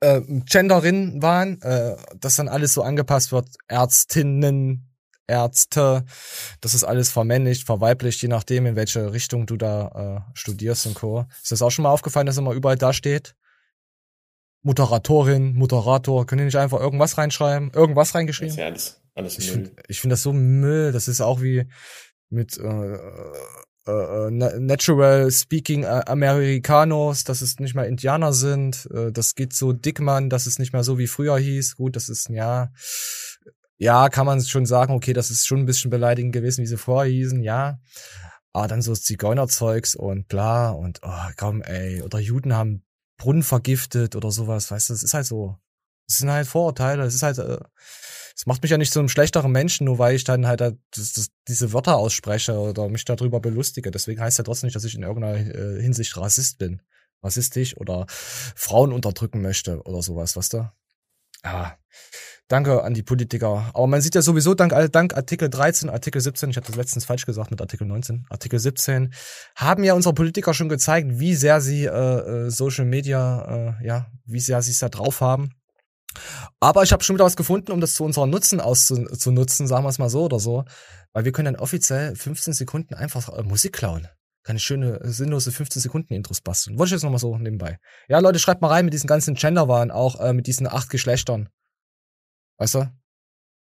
äh, Genderinnen waren, äh, dass dann alles so angepasst wird, Ärztinnen, Ärzte, das ist alles vermännlicht, verweiblicht, je nachdem, in welche Richtung du da äh, studierst und Co. Ist das auch schon mal aufgefallen, dass immer überall da steht? Moderatorin, Moderator, können die nicht einfach irgendwas reinschreiben? Irgendwas Das reingeschrieben? ist ja alles, alles Ich Müll. finde ich find das so Müll. Das ist auch wie mit äh, äh, äh, na- Natural Speaking äh, Americanos, dass es nicht mehr Indianer sind. Äh, das geht so Dickmann, dass es nicht mehr so wie früher hieß. Gut, das ist, ja, ja, kann man schon sagen, okay, das ist schon ein bisschen beleidigend gewesen, wie sie vorher hießen, ja. Aber dann so Zigeunerzeugs und bla und oh, komm, ey, oder Juden haben Brunnen vergiftet oder sowas, weißt du, das ist halt so. Das sind halt Vorurteile, das ist halt, äh, das macht mich ja nicht zu einem schlechteren Menschen, nur weil ich dann halt da das, das, diese Wörter ausspreche oder mich darüber belustige. Deswegen heißt ja trotzdem nicht, dass ich in irgendeiner äh, Hinsicht Rassist bin. Rassistisch oder Frauen unterdrücken möchte oder sowas, weißt du? Ja. Danke an die Politiker. Aber man sieht ja sowieso dank, dank Artikel 13, Artikel 17, ich hatte das letztens falsch gesagt mit Artikel 19, Artikel 17, haben ja unsere Politiker schon gezeigt, wie sehr sie äh, äh, Social Media, äh, ja, wie sehr sie es da drauf haben. Aber ich habe schon wieder was gefunden, um das zu unserem Nutzen auszunutzen, sagen wir es mal so oder so. Weil wir können dann offiziell 15 Sekunden einfach äh, Musik klauen. Keine schöne, äh, sinnlose 15 Sekunden Intros basteln. Wollte ich jetzt nochmal so nebenbei. Ja, Leute, schreibt mal rein mit diesen ganzen Genderwahlen, auch äh, mit diesen acht Geschlechtern. Weißt du?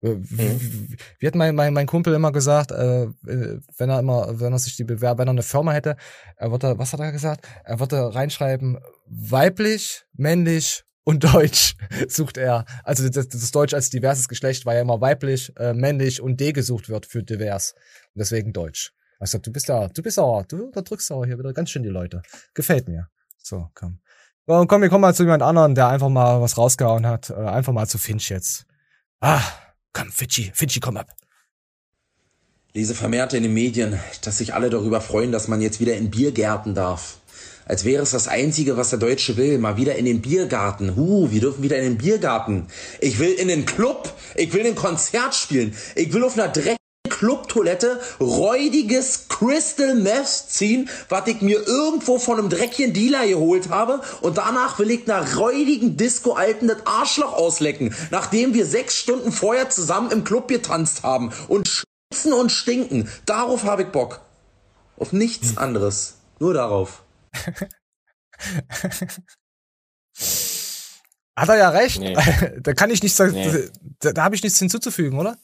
Äh, Wie wie hat mein, mein, mein Kumpel immer gesagt, äh, äh, wenn er immer, wenn er sich die bewerb, wenn er eine Firma hätte, er würde, was hat er gesagt? Er würde reinschreiben, weiblich, männlich und deutsch sucht er. Also das, das Deutsch als diverses Geschlecht, weil ja immer weiblich, äh, männlich und D gesucht wird für divers. Und deswegen Deutsch. Also du bist ja, du bist sauer, du unterdrückst sauer hier wieder ganz schön die Leute. Gefällt mir. So, komm. Und komm, wir kommen mal zu jemand anderen, der einfach mal was rausgehauen hat. Äh, einfach mal zu Finch jetzt. Ah, komm, Fidschi, Fidschi, komm ab. Lese vermehrt in den Medien, dass sich alle darüber freuen, dass man jetzt wieder in Biergärten darf. Als wäre es das Einzige, was der Deutsche will. Mal wieder in den Biergarten. Huh, wir dürfen wieder in den Biergarten. Ich will in den Club. Ich will ein Konzert spielen. Ich will auf einer dreckigen Clubtoilette räudiges Crystal Meth ziehen, was ich mir irgendwo von einem dreckigen Dealer geholt habe. Und danach will ich einer räudigen Disco alten das Arschloch auslecken. Nachdem wir sechs Stunden vorher zusammen im Club getanzt haben. Und schwitzen und stinken. Darauf habe ich Bock. Auf nichts anderes. Nur darauf. Hat er ja recht. Nee. da kann ich nichts, sagen. Nee. da, da habe ich nichts hinzuzufügen, oder?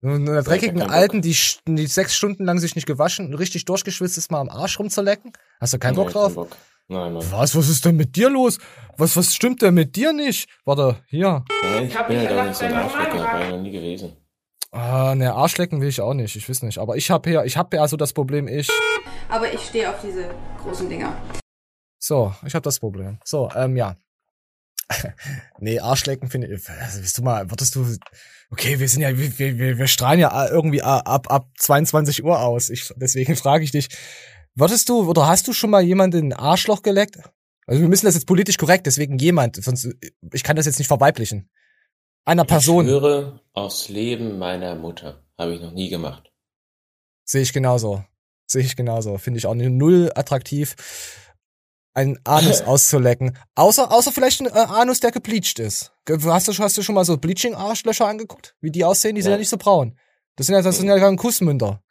Und einer Ja, dreckigen Bock. Alten, die, die sechs Stunden lang sich nicht gewaschen und richtig durchgeschwitzt ist, mal am Arsch rumzulecken? Hast du keinen Bock Nee, drauf? Bock. Nein, nein. Was, was ist denn mit dir los? Was, was stimmt denn mit dir nicht? Warte, hier. Nein, ich bin halt auch nicht so ein Arschlecker, war ich noch nie gewesen. Ah, ne, Arschlecken will ich auch nicht, ich weiß nicht. Aber ich habe ja, ich habe ja so das Problem, ich. Aber ich stehe auf diese großen Dinger. So, ich habe das Problem. So, ähm, ja. nee, Arschlecken finde ich. Also, willst du mal, würdest du. Okay, wir sind ja, wir, wir, wir strahlen ja irgendwie ab, ab 22 Uhr aus. Ich, deswegen frage ich dich, würdest du oder hast du schon mal jemanden in Arschloch geleckt? Also wir müssen das jetzt politisch korrekt, deswegen jemand, sonst ich kann das jetzt nicht verweiblichen. Einer Person. Ich schwöre aufs Leben meiner Mutter. Habe ich noch nie gemacht. Sehe ich genauso. Sehe ich genauso. Finde ich auch null attraktiv, einen Anus auszulecken. Außer, außer vielleicht ein äh, Anus, der gebleached ist. Hast du, hast du schon mal so Bleaching-Arschlöcher angeguckt? Wie die aussehen? Die sind ja Ja. nicht so braun. Das sind ja, das sind ja keine Kussmünder.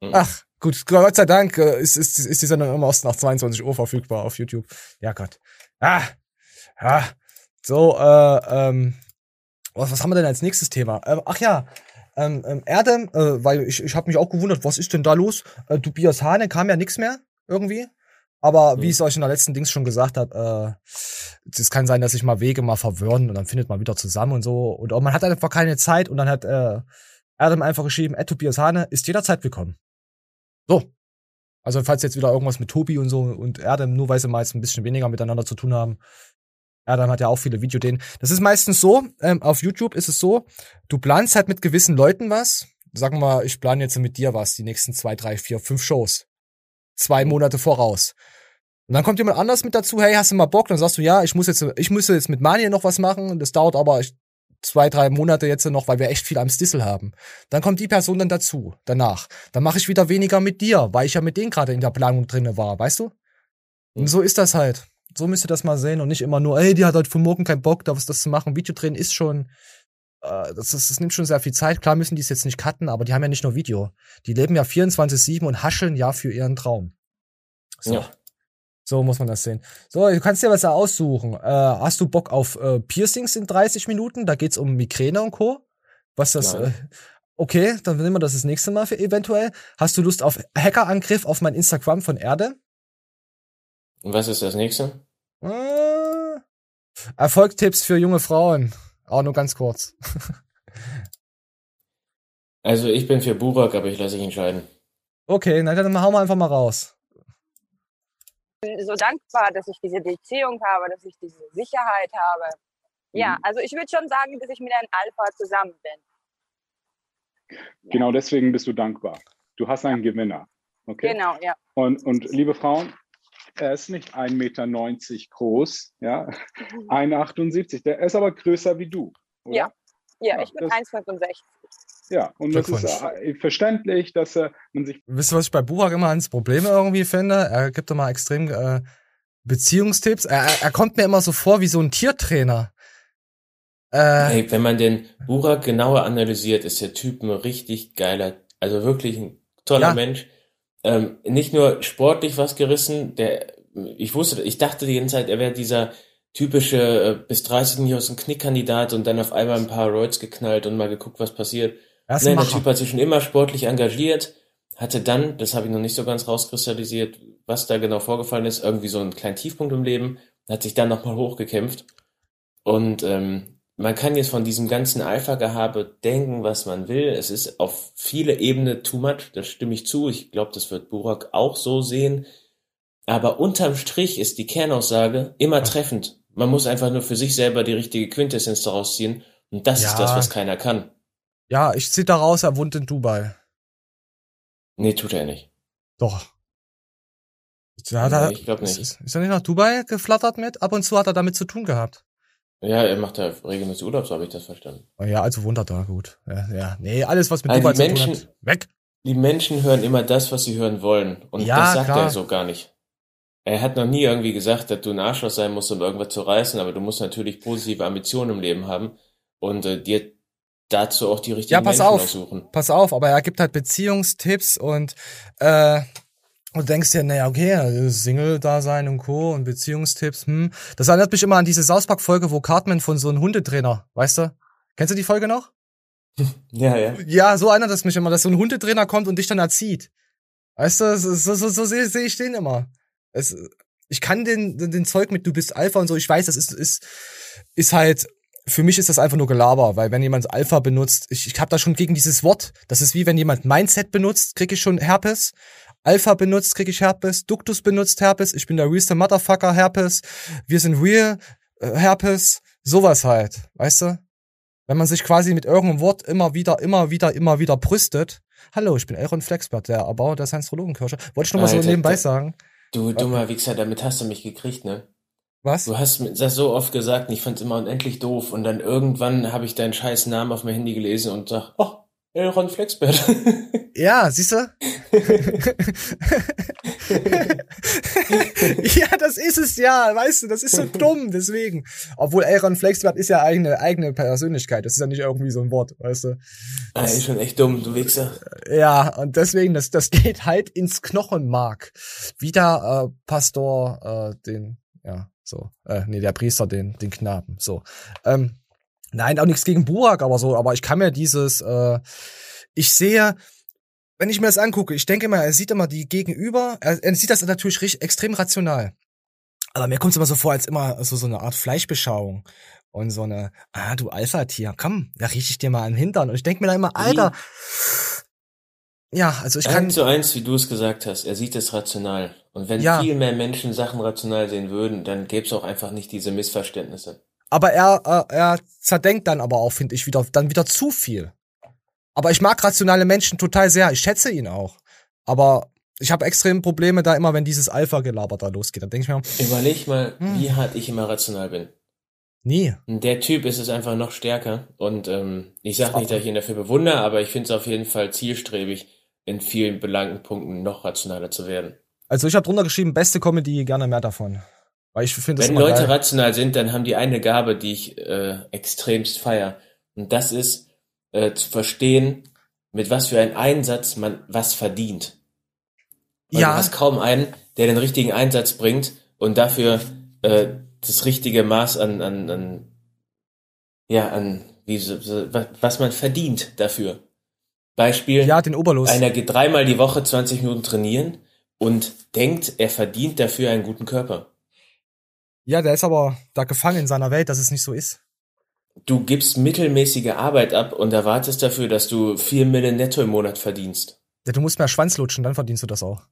Mhm. Ach, gut, Gott sei Dank äh, ist, ist, ist die Sendung immer erst nach 22 Uhr verfügbar auf YouTube. Ja Gott. Ah, ah. So, äh, ähm, was, was haben wir denn als nächstes Thema? Ähm, ach ja, ähm, ähm, Erdem, äh, weil ich, ich habe mich auch gewundert, was ist denn da los? Äh, Tobias Hane kam ja nix mehr irgendwie. Aber wie ich es euch in der letzten Dings schon gesagt habe, äh, es kann sein, dass sich mal Wege mal verwirren und dann findet man wieder zusammen und so. Und auch man hat einfach keine Zeit und dann hat äh, Adam einfach geschrieben, äh, Tobias Hane ist jederzeit willkommen. So. Also falls jetzt wieder irgendwas mit Tobi und so und Erdem, nur weil sie mal jetzt ein bisschen weniger miteinander zu tun haben. Erdem hat ja auch viele Videodeen. Das ist meistens so, ähm, auf YouTube ist es so, du planst halt mit gewissen Leuten was. Sagen wir mal, ich plane jetzt mit dir was, die nächsten zwei, drei, vier, fünf Shows. Zwei Monate voraus. Und dann kommt jemand anders mit dazu, hey, hast du mal Bock? Dann sagst du, ja, ich muss jetzt, ich müsste jetzt mit Mani noch was machen. Das dauert aber zwei, drei Monate jetzt noch, weil wir echt viel am Stissel haben. Dann kommt die Person dann dazu, danach. Dann mache ich wieder weniger mit dir, weil ich ja mit denen gerade in der Planung drinne war, weißt du? Und so ist das halt. So müsst ihr das mal sehen und nicht immer nur, ey, die hat heute für morgen keinen Bock, da was das zu machen. Video drehen ist schon, äh, das, das nimmt schon sehr viel Zeit. Klar müssen die es jetzt nicht cutten, aber die haben ja nicht nur Video. Die leben ja 24-7 und hascheln ja für ihren Traum. So. Ja. So muss man das sehen. So, du kannst dir was da aussuchen. Äh, hast du Bock auf äh, Piercings in 30 Minuten? Da geht's um Migräne und Co. Was das. Äh, okay, dann nehmen wir das das nächste Mal für eventuell. Hast du Lust auf Hackerangriff auf mein Instagram von Erde? Und was ist das nächste? Äh, Erfolgstipps für junge Frauen. Auch nur ganz kurz. Also ich bin für Burak, aber ich lasse dich entscheiden. Okay, na dann hauen wir einfach mal raus. bin so dankbar, dass ich diese Beziehung habe, dass ich diese Sicherheit habe. Ja, Mhm. also ich würde schon sagen, dass ich mit einem Alpha zusammen bin. Genau deswegen bist du dankbar. Du hast einen Gewinner. Okay? Genau, ja. Und, und liebe Frauen, er ist nicht 1,90 Meter groß, ja, 1,78. Der ist aber größer wie du. Oder? Ja, ja, Ja, ich bin das- 1,65. Ja, und das ist äh, verständlich, dass äh, man sich Wisst ihr, was ich bei Burak immer ans Problem irgendwie finde? Er gibt immer extrem äh, Beziehungstipps. Er, er, er kommt mir immer so vor wie so ein Tiertrainer. Äh, Hey, wenn man den Burak genauer analysiert, ist der Typ ein richtig geiler, also wirklich ein toller Ja. Mensch. Ähm, nicht nur sportlich was gerissen, der, ich wusste, ich dachte die ganze Zeit, er wäre dieser typische äh, bis 30 nicht aus dem Knickkandidat und dann auf einmal ein paar Roids geknallt und mal geguckt, was passiert. Er Nein, der. Typ hat sich schon immer sportlich engagiert, hatte dann, das habe ich noch nicht so ganz rauskristallisiert, was da genau vorgefallen ist, irgendwie so einen kleinen Tiefpunkt im Leben, hat sich dann nochmal hochgekämpft. Und ähm, man kann jetzt von diesem ganzen Alpha-Gehabe denken, was man will. Es ist auf viele Ebenen too much, das stimme ich zu. Ich glaube, das wird Burak auch so sehen. Aber unterm Strich ist die Kernaussage immer treffend. Man muss einfach nur für sich selber die richtige Quintessenz daraus ziehen. Und das Ja. ist das, was keiner kann. ja, ich zieh daraus, er wohnt in Dubai. Nee, tut er nicht. Doch. Er, Nee, ich glaub nicht. Ist, ist er nicht nach Dubai geflattert mit? Ab und zu hat er damit zu tun gehabt. Ja, er macht da regelmäßig Urlaub, so habe ich das verstanden. Oh ja, also wohnt er da, gut. Ja, ja. Nee, alles, was mit Also Dubai zu tun Menschen, hat. Weg. Die Menschen hören immer das, was sie hören wollen. Und Ja, das sagt klar. er so gar nicht. Er hat noch nie irgendwie gesagt, dass du ein Arschloch sein musst, um irgendwas zu reißen, aber du musst natürlich positive Ambitionen im Leben haben und äh, dir dazu auch die richtigen Ja, pass Menschen auf. aussuchen. Pass auf, aber er gibt halt Beziehungstipps und äh, und du denkst dir, naja, okay, Single-Dasein und Co. und Beziehungstipps, hm. Das erinnert mich immer an diese South Park-Folge, wo Cartman von so einem Hundetrainer, weißt du? Kennst du die Folge noch? Ja, ja. Ja, so erinnert es mich immer, dass so ein Hundetrainer kommt und dich dann erzieht. Weißt du, so, so, so, so sehe seh ich den immer. Es, ich kann den, den, Zeug mit du bist Alpha und so, ich weiß, das ist, ist, ist halt, für mich ist das einfach nur Gelaber, weil wenn jemand Alpha benutzt, ich, ich habe da schon gegen dieses Wort, das ist wie wenn jemand Mindset benutzt, krieg ich schon Herpes. Alpha benutzt, krieg ich Herpes. Duktus benutzt Herpes. Ich bin der realste Motherfucker Herpes. Wir sind real äh, Herpes. Sowas halt, weißt du? Wenn man sich quasi mit irgendeinem Wort immer wieder, immer wieder, immer wieder brüstet. Hallo, ich bin Aaron Flexbert, der Erbauer der Science-Astrologenkirche. Wollte ich nur mal so nebenbei sagen. Du dummer Wichser, damit hast du mich gekriegt, ne? Was? Du hast mir das so oft gesagt und ich fand's immer unendlich doof und dann irgendwann habe ich deinen scheiß Namen auf mein Handy gelesen und sag, oh, Elron Flexbert. Ja, siehst du? ja, das ist es ja, weißt du, das ist so dumm, deswegen. Obwohl Aaron Flexbert ist ja eigene, eigene Persönlichkeit, das ist ja nicht irgendwie so ein Wort, weißt du. Ah, ist schon echt dumm, du Wichser. Ja, und deswegen, das, das geht halt ins Knochenmark. Wieder äh, Pastor, äh, den, ja, so, äh, nee, der Priester, den, den Knaben, so. Ähm, nein, auch nichts gegen Burak, aber so, aber ich kann mir dieses, äh, ich sehe, wenn ich mir das angucke, ich denke immer, er sieht immer die Gegenüber, er, er sieht das natürlich richtig, extrem rational. Aber mir kommt es immer so vor, als immer so, so eine Art Fleischbeschauung. Und so eine, ah, du Alpha-Tier, komm, da riech ich dir mal an den Hintern. Und ich denke mir da immer, Alter, ja, also ich kann. Eins zu eins, wie du es gesagt hast, er sieht es rational. Und wenn Ja. viel mehr Menschen Sachen rational sehen würden, dann gäbe es auch einfach nicht diese Missverständnisse. Aber er, äh, er zerdenkt dann aber auch, finde ich, wieder, dann wieder zu viel. Aber ich mag rationale Menschen total sehr. Ich schätze ihn auch. Aber ich habe extrem Probleme da immer, wenn dieses Alpha-Gelaber da losgeht. Dann denke ich mir, Überleg mal, Hm. wie hart ich immer rational bin. nie. Der Typ ist es einfach noch stärker. Und ähm, ich sag nicht, dass ich ihn dafür bewundere, aber ich finde es auf jeden Fall zielstrebig, in vielen belangten Punkten noch rationaler zu werden. Also ich habe drunter geschrieben, beste Comedy, gerne mehr davon. Weil ich finde Wenn Leute geil. rational sind, dann haben die eine Gabe, die ich äh, extremst feier. Und das ist äh, zu verstehen, mit was für einem Einsatz man was verdient. Weil Ja. Du hast kaum einen, der den richtigen Einsatz bringt und dafür äh, das richtige Maß an, an, an ja, an wie, was man verdient dafür. Beispiel. Ja, den Oberlos. Einer geht dreimal die Woche 20 Minuten trainieren und denkt, er verdient dafür einen guten Körper. Ja, der ist aber da gefangen in seiner Welt, dass es nicht so ist. Du gibst mittelmäßige Arbeit ab und erwartest dafür, dass du vier Mille netto im Monat verdienst. Ja, du musst mehr Schwanz lutschen, dann verdienst du das auch.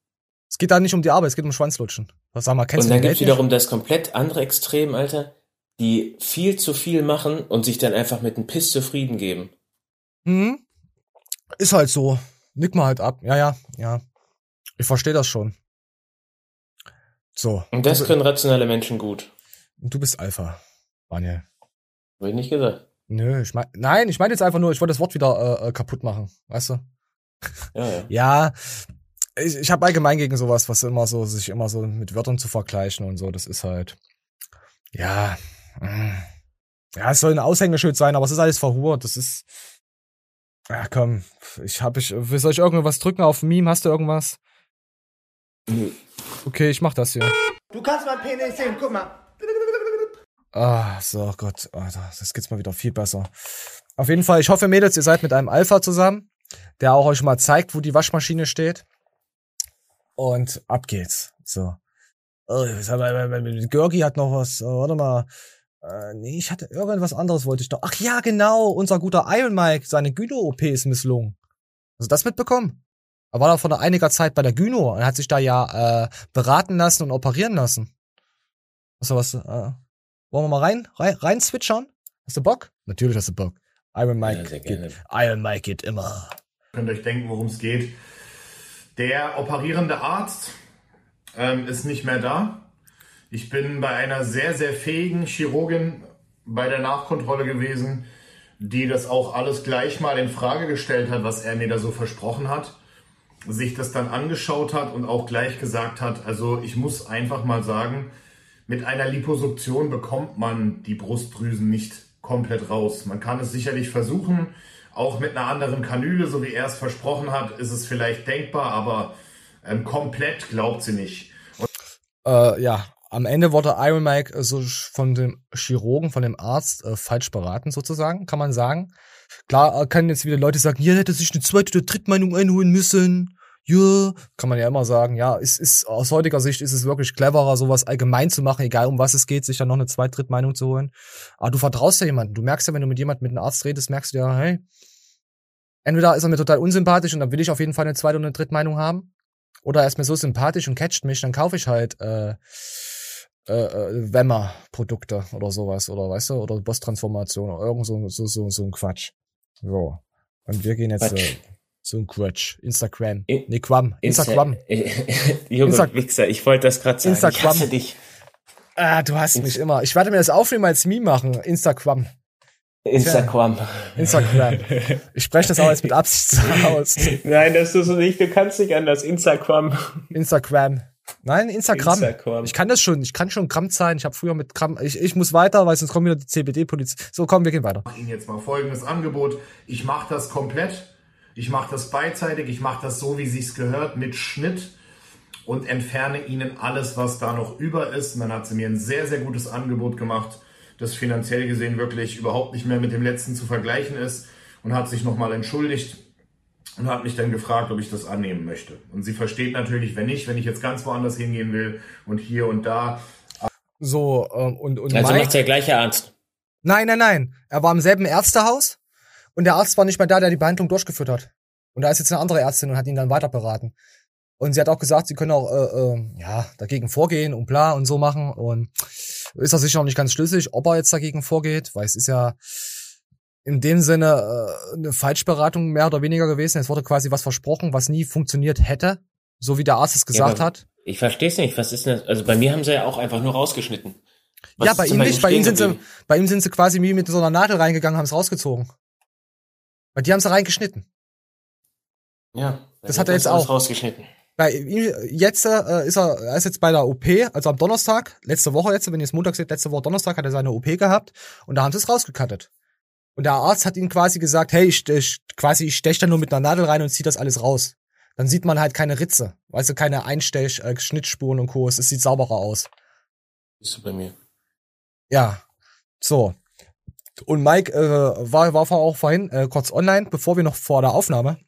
Es geht da nicht um die Arbeit, es geht um Schwanzlutschen. Was sag mal, kennst und dann Geld nicht? wiederum das komplett andere Extrem, Alter, die viel zu viel machen und sich dann einfach mit einem Piss zufrieden geben. Mhm. Ist halt so. Nick mal halt ab. Ja, ja, ja. Ich verstehe das schon. So. Und das du, können rationale Menschen gut. und du bist Alpha, Daniel. Hab ich nicht gesagt. Nö, ich mein, nein, ich meine jetzt einfach nur, ich wollte das Wort wieder äh, äh, kaputt machen, weißt du? Ja, ja. Ja, ich, ich habe allgemein gegen sowas, was immer so, sich immer so mit Wörtern zu vergleichen und so, das ist halt, ja, mm. ja, es soll ein Aushängeschild sein, aber es ist alles verhurt, das ist, ja, komm, ich hab ich, soll ich irgendwas drücken auf Meme, hast du irgendwas? Okay, ich mach das hier. Du kannst mein Penis sehen, guck mal. Ah, so Gott, Alter, das geht's mal wieder viel besser. Auf jeden Fall, ich hoffe, Mädels, ihr seid mit einem Alpha zusammen, der auch euch mal zeigt, wo die Waschmaschine steht. Und ab geht's. So. Oh, Görgi hat noch was, oh, warte mal. Äh, nee, ich hatte irgendwas anderes wollte ich noch. Ach ja, genau, unser guter Iron Mike, seine Gyno-OP ist misslungen. Hast du das mitbekommen? Er war da vor einiger Zeit bei der Gyno und hat sich da ja äh, beraten lassen und operieren lassen. Was, was, äh, wollen wir mal rein, rein, rein switchern? Hast du Bock? Natürlich hast du Bock. Iron Mike, sehr geht, Iron Mike geht immer. Könnt euch denken, worum es geht. Der operierende Arzt ähm, ist nicht mehr da. Ich bin bei einer sehr, sehr fähigen Chirurgin bei der Nachkontrolle gewesen, die das auch alles gleich mal in Frage gestellt hat, was er mir da so versprochen hat. Sich das dann angeschaut hat und auch gleich gesagt hat, also ich muss einfach mal sagen, mit einer Liposuktion bekommt man die Brustdrüsen nicht komplett raus. Man kann es sicherlich versuchen, auch mit einer anderen Kanüle, so wie er es versprochen hat, ist es vielleicht denkbar, aber ähm, komplett glaubt sie nicht. Äh, ja, am Ende wurde Iron Mike äh, so von dem Chirurgen, von dem Arzt äh, falsch beraten, sozusagen, kann man sagen. Klar äh, können jetzt wieder Leute sagen, ja, hätte sich eine zweite oder Drittmeinung einholen müssen. Ja, kann man ja immer sagen. Ja, es ist aus heutiger Sicht ist es wirklich cleverer, sowas allgemein zu machen, egal um was es geht, sich dann noch eine Zweit-, Drittmeinung zu holen. Aber du vertraust ja jemandem. Du merkst ja, wenn du mit jemandem, mit einem Arzt redest, merkst du ja, hey, entweder ist er mir total unsympathisch und dann will ich auf jeden Fall eine Zweite- oder eine Drittmeinung haben. Oder er ist mir so sympathisch und catcht mich, dann kaufe ich halt äh, äh, äh, Wemmer-Produkte oder sowas, oder weißt du, oder Boss-Transformation oder irgend so, so, so, so ein Quatsch. So. Und wir gehen jetzt Quatsch. äh, so ein Quatsch. Instagram. nee, Quam. Instagram. Junge Insta- Wichser, ich wollte das gerade sagen. Ich Instagram. hasse dich. Ah, du hast mich immer. Ich werde mir das aufnehmen als Meme machen. Instagram. Instagram. Instagram. Ich spreche das auch jetzt mit Absicht aus. Nein, das ist so nicht. Du kannst nicht anders. Instagram. Instagram. Nein, Instagram. Instagram. Ich kann das schon. Ich kann schon Gramm zahlen. Ich habe früher mit Gramm. Ich, ich muss weiter, weil sonst kommt wieder die CBD-Polizei. So, komm, wir gehen weiter. mache Ihnen jetzt mal folgendes Angebot. Ich mache das komplett. Ich mache das beidseitig. Ich mache das so, wie sich's gehört, mit Schnitt und entferne Ihnen alles, was da noch über ist. Und dann hat sie mir ein sehr, sehr gutes Angebot gemacht, das finanziell gesehen wirklich überhaupt nicht mehr mit dem letzten zu vergleichen ist und hat sich nochmal entschuldigt und hat mich dann gefragt, ob ich das annehmen möchte. Und sie versteht natürlich, wenn nicht, wenn ich jetzt ganz woanders hingehen will und hier und da. So, ähm, und, und Also Mike- macht der gleiche Arzt. Nein, nein, nein. Er war im selben Ärztehaus und der Arzt war nicht mehr da, der die Behandlung durchgeführt hat. Und da ist jetzt eine andere Ärztin und hat ihn dann weiter beraten. Und sie hat auch gesagt, sie können auch äh, äh, ja dagegen vorgehen und bla und so machen. Und ist er sicher noch nicht ganz schlüssig, ob er jetzt dagegen vorgeht, weil es ist ja in dem Sinne äh, eine Falschberatung mehr oder weniger gewesen. Es wurde quasi was versprochen, was nie funktioniert hätte. So wie der Arzt es gesagt aber hat. Ich verstehe es nicht. Was ist denn das? Also bei mir haben sie ja auch einfach nur rausgeschnitten. Was ja, bei ihm nicht. Bei ihm sind sie, bei ihm sind sie quasi wie mit so einer Nadel reingegangen, haben es rausgezogen. Weil die haben sie reingeschnitten. Ja. Das hat er jetzt auch. rausgeschnitten. Bei ihm, jetzt äh, ist er, er ist jetzt bei der OP, also am Donnerstag, letzte Woche jetzt, wenn ihr es Montag seht, letzte Woche Donnerstag hat er seine OP gehabt und da haben sie es rausgekattet. Und der Arzt hat ihm quasi gesagt, hey, ich, ich quasi ich stech da nur mit einer Nadel rein und zieh das alles raus. Dann sieht man halt keine Ritze, weißt du, keine Einstech, äh, Schnittspuren und Co. Es sieht sauberer aus. Bist du bei mir? Ja, so. Und Mike äh, war, war auch vorhin äh, kurz online, bevor wir noch vor der Aufnahme,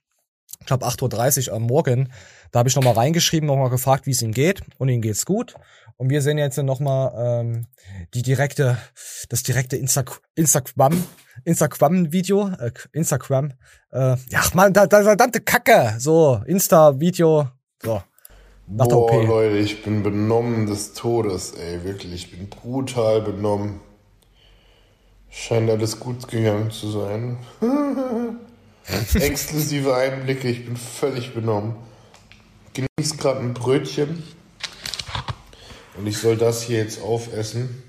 ich glaube 8.30 Uhr am Morgen, da habe ich nochmal reingeschrieben, nochmal gefragt, wie es ihm geht. Und ihm geht's gut. Und wir sehen jetzt nochmal ähm, die direkte, das direkte Insta Instagram, Instagram-Video, äh, Instagram, äh, ja, Mann, da, da, verdammte Kacke, so, Insta-Video, so, nach der Boah, OP. Leute, ich bin benommen des Todes, ey, wirklich. Ich bin brutal benommen. Scheint alles gut gegangen zu sein. Exklusive Einblicke, ich bin völlig benommen. Genieß gerade ein Brötchen. Und ich soll das hier jetzt aufessen.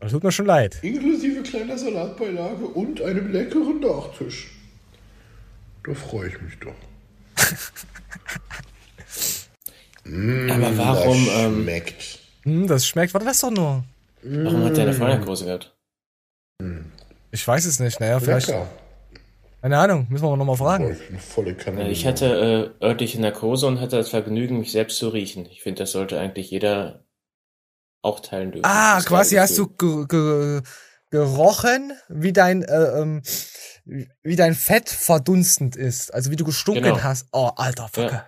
Das tut mir schon leid. Inklusive kleiner Salatbeilage und einem leckeren Nachtisch. Da freue ich mich doch. Mm, Aber warum, das ähm, schmeckt. Hm, das schmeckt, warte, das doch nur. Warum hat der eine Feuerkurse gehabt? Ich weiß es nicht, naja, vielleicht. Lecker. Keine Ahnung, müssen wir nochmal fragen. Eine volle. Ja, Ich hatte äh, örtliche Narkose und hatte das Vergnügen, mich selbst zu riechen. Ich finde, das sollte eigentlich jeder auch teilen dürfen. Ah, Das quasi hast du ge ge gerochen, wie dein äh, ähm, wie dein Fett verdunstend ist, also wie du gestunken Genau. hast. Oh, alter Fucker. Ja.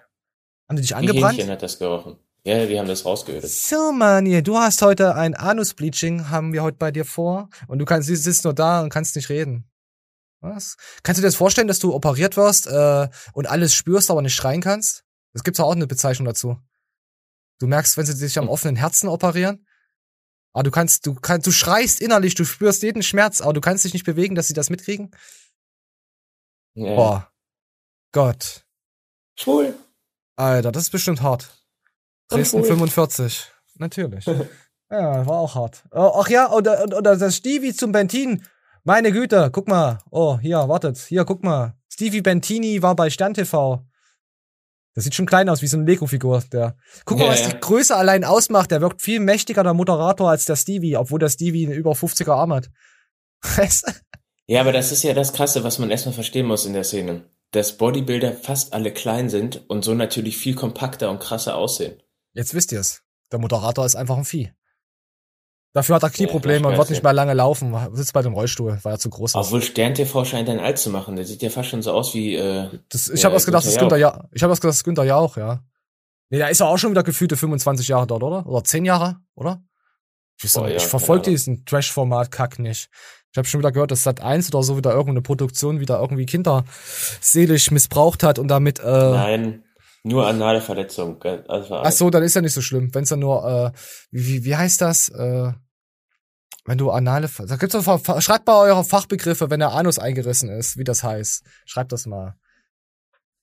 Haben die dich angebrannt? Hähnchen hat das gerochen. Ja, die haben das rausgeödet. So, Mann, du hast heute ein Anus-Bleaching, haben wir heute bei dir vor. Und du kannst, du sitzt nur da und kannst nicht reden. Was? Kannst du dir das vorstellen, dass du operiert wirst äh, und alles spürst, aber nicht schreien kannst? Es gibt auch eine Bezeichnung dazu. Du merkst, wenn sie dich am offenen Herzen operieren, aber du kannst, du kannst, du schreist innerlich, du spürst jeden Schmerz, aber du kannst dich nicht bewegen, dass sie das mitkriegen. Ja. Boah. Gott. Schwul. Alter, das ist bestimmt hart. Dresden schwul. 45. Natürlich. ja, war auch hart. Oh, ach ja, oder, oder das Stevie zum Bentin. Meine Güte, guck mal. Oh, hier, wartet. Hier, guck mal. Stevie Bentini war bei Stern TV. Das sieht schon klein aus, wie so eine Lego-Figur. Der. Guck mal, Ja, was die Größe allein ausmacht. Der wirkt viel mächtiger, der Moderator, als der Stevie, obwohl der Stevie einen über 50er Arm hat. Ja, aber das ist ja das Krasse, was man erstmal verstehen muss in der Szene. Dass Bodybuilder fast alle klein sind und so natürlich viel kompakter und krasser aussehen. Jetzt wisst ihr's. Der Moderator ist einfach ein Vieh. Dafür hat er Ja, Knieprobleme und ich wird nicht ja. mehr lange laufen. Sitzt bei dem Rollstuhl, weil er zu groß ist. Obwohl Stern TV scheint ein alt zu machen. Der sieht ja fast schon so aus wie. Äh, Das, ich ja, habe was gedacht, das ist Günther Jauch. ja. Ich habe was gedacht, das ist Günther Jauch, ja. Nee, da ist er auch schon wieder gefühlte 25 Jahre dort, oder? Oder 10 Jahre, oder? Ich, Boah, ja, ich verfolge diesen Trash-Format-Kack nicht. Ich habe schon wieder gehört, dass Sat 1 oder so wieder irgendeine Produktion wieder irgendwie Kinder seelisch missbraucht hat und damit äh, Nein, nur anale Verletzung. Also Ach so, dann ist ja nicht so schlimm. Wenn es dann nur, äh, wie, wie, wie heißt das? Äh, wenn du anale, da gibt's doch, schreibt mal eure Fachbegriffe, wenn der Anus eingerissen ist, wie das heißt. Schreibt das mal.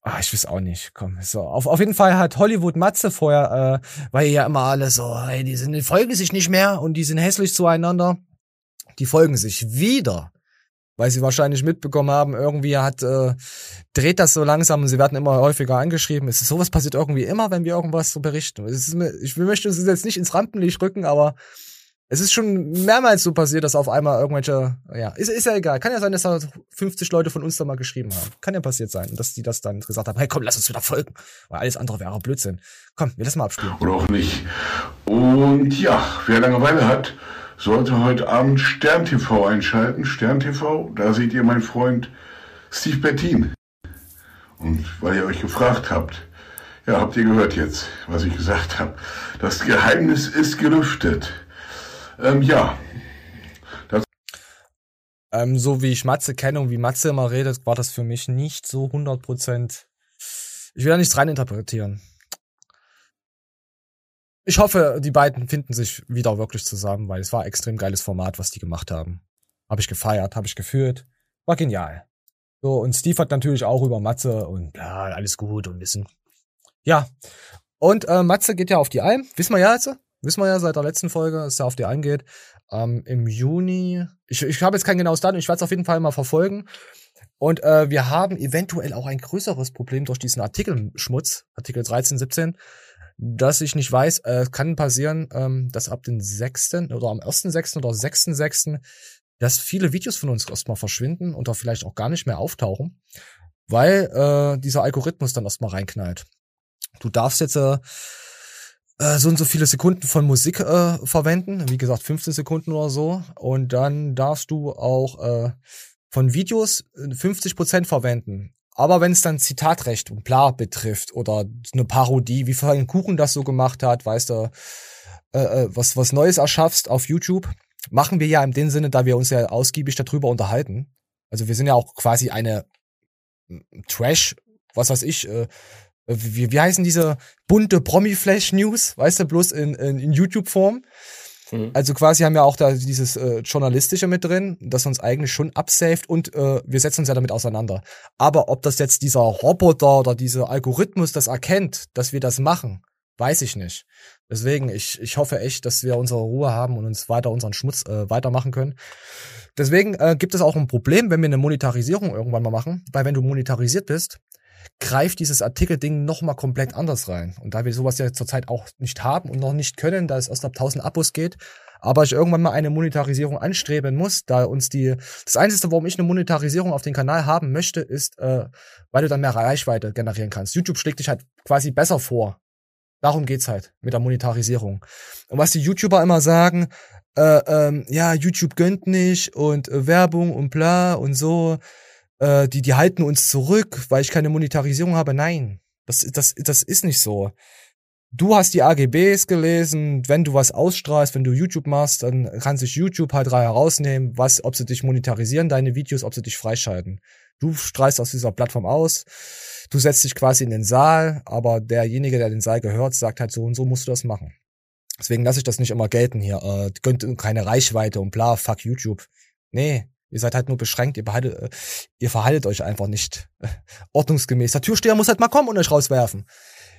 Ah, ich weiß auch nicht. Komm, so. Auf, auf jeden Fall hat Hollywood Matze vorher, äh, weil ja immer alle so, hey, die sind, die folgen sich nicht mehr und die sind hässlich zueinander. Die folgen sich wieder. Weil sie wahrscheinlich mitbekommen haben, irgendwie hat, äh, dreht das so langsam und sie werden immer häufiger angeschrieben. Es ist sowas passiert irgendwie immer, wenn wir irgendwas so berichten. Ist, ich möchte uns jetzt nicht ins Rampenlicht rücken, aber es ist schon mehrmals so passiert, dass auf einmal irgendwelche, ja, ist, ist ja egal. Kann ja sein, dass da 50 Leute von uns da mal geschrieben haben. Kann ja passiert sein. Dass die das dann gesagt haben, hey komm, lass uns wieder folgen. Weil alles andere wäre Blödsinn. Komm, wir lassen mal abspielen. Oder auch nicht. Und ja, wer Langeweile hat, sollte heute Abend Stern TV einschalten. Stern TV, da seht ihr meinen Freund Steve Bettin. Und weil ihr euch gefragt habt, ja, habt ihr gehört jetzt, was ich gesagt habe. Das Geheimnis ist gelüftet. Ähm, ja, Ähm, so wie ich Matze kenne und wie Matze immer redet, war das für mich nicht so 100 Prozent. Ich will da nichts reininterpretieren. Ich hoffe, die beiden finden sich wieder wirklich zusammen, weil es war ein extrem geiles Format, was die gemacht haben. Habe ich gefeiert, habe ich gefühlt. War genial. So, und Steve hat natürlich auch über Matze und ja, alles gut und wissen. Ja. Und äh, Matze geht ja auf die Alm. Wissen wir ja jetzt. Wissen wir ja seit der letzten Folge, dass er auf die Alm geht. Ähm, Im Juni. Ich, ich habe jetzt kein genaues Datum. Ich werde es auf jeden Fall mal verfolgen. Und äh, wir haben eventuell auch ein größeres Problem durch diesen Artikelschmutz, Artikel 13, 17, dass ich nicht weiß, äh, kann passieren, ähm, dass ab den 6. oder am 1.6. oder 6.6. dass viele Videos von uns erstmal verschwinden und da vielleicht auch gar nicht mehr auftauchen, weil äh, dieser Algorithmus dann erstmal reinknallt. Du darfst jetzt äh, äh, so und so viele Sekunden von Musik äh, verwenden, wie gesagt 15 Sekunden oder so, und dann darfst du auch äh, von Videos 50% verwenden. Aber wenn es dann Zitatrecht und bla betrifft oder eine Parodie, wie Frank Kuchen das so gemacht hat, weißt du, äh, äh, was, was Neues erschaffst auf YouTube, machen wir ja in dem Sinne, da wir uns ja ausgiebig darüber unterhalten. Also wir sind ja auch quasi eine Trash, was weiß ich, äh, wie, wie heißen diese bunte Promi-Flash-News, weißt du, bloß in, in, in YouTube-Form. Mhm. Also quasi haben wir auch da dieses äh, Journalistische mit drin, das uns eigentlich schon absaved und äh, wir setzen uns ja damit auseinander. Aber ob das jetzt dieser Roboter oder dieser Algorithmus das erkennt, dass wir das machen, weiß ich nicht. Deswegen, ich, ich hoffe echt, dass wir unsere Ruhe haben und uns weiter unseren Schmutz äh, weitermachen können. Deswegen äh, gibt es auch ein Problem, wenn wir eine Monetarisierung irgendwann mal machen, weil wenn du monetarisiert bist, greift dieses Artikelding nochmal komplett anders rein. Und da wir sowas ja zurzeit auch nicht haben und noch nicht können, da es erst ab 1000 Abos geht, aber ich irgendwann mal eine Monetarisierung anstreben muss, da uns die, das Einzige, warum ich eine Monetarisierung auf den Kanal haben möchte, ist, äh, weil du dann mehr Reichweite generieren kannst. YouTube schlägt dich halt quasi besser vor. Darum geht's halt mit der Monetarisierung. Und was die YouTuber immer sagen, äh, ähm, ja, YouTube gönnt nicht und äh, Werbung und bla und so, äh, die, die halten uns zurück, weil ich keine Monetarisierung habe. Nein, das, das, das ist nicht so. Du hast die AGBs gelesen, wenn du was ausstrahlst, wenn du YouTube machst, dann kann sich YouTube halt herausnehmen, was, ob sie dich monetarisieren, deine Videos, ob sie dich freischalten. Du strahlst aus dieser Plattform aus, du setzt dich quasi in den Saal, aber derjenige, der den Saal gehört, sagt halt so und so musst du das machen. Deswegen lasse ich das nicht immer gelten hier. Äh, gönnt keine Reichweite und bla, fuck YouTube. Nee, Ihr seid halt nur beschränkt, ihr, behaltet, äh, ihr verhaltet euch einfach nicht äh, ordnungsgemäß. Der Türsteher muss halt mal kommen und euch rauswerfen.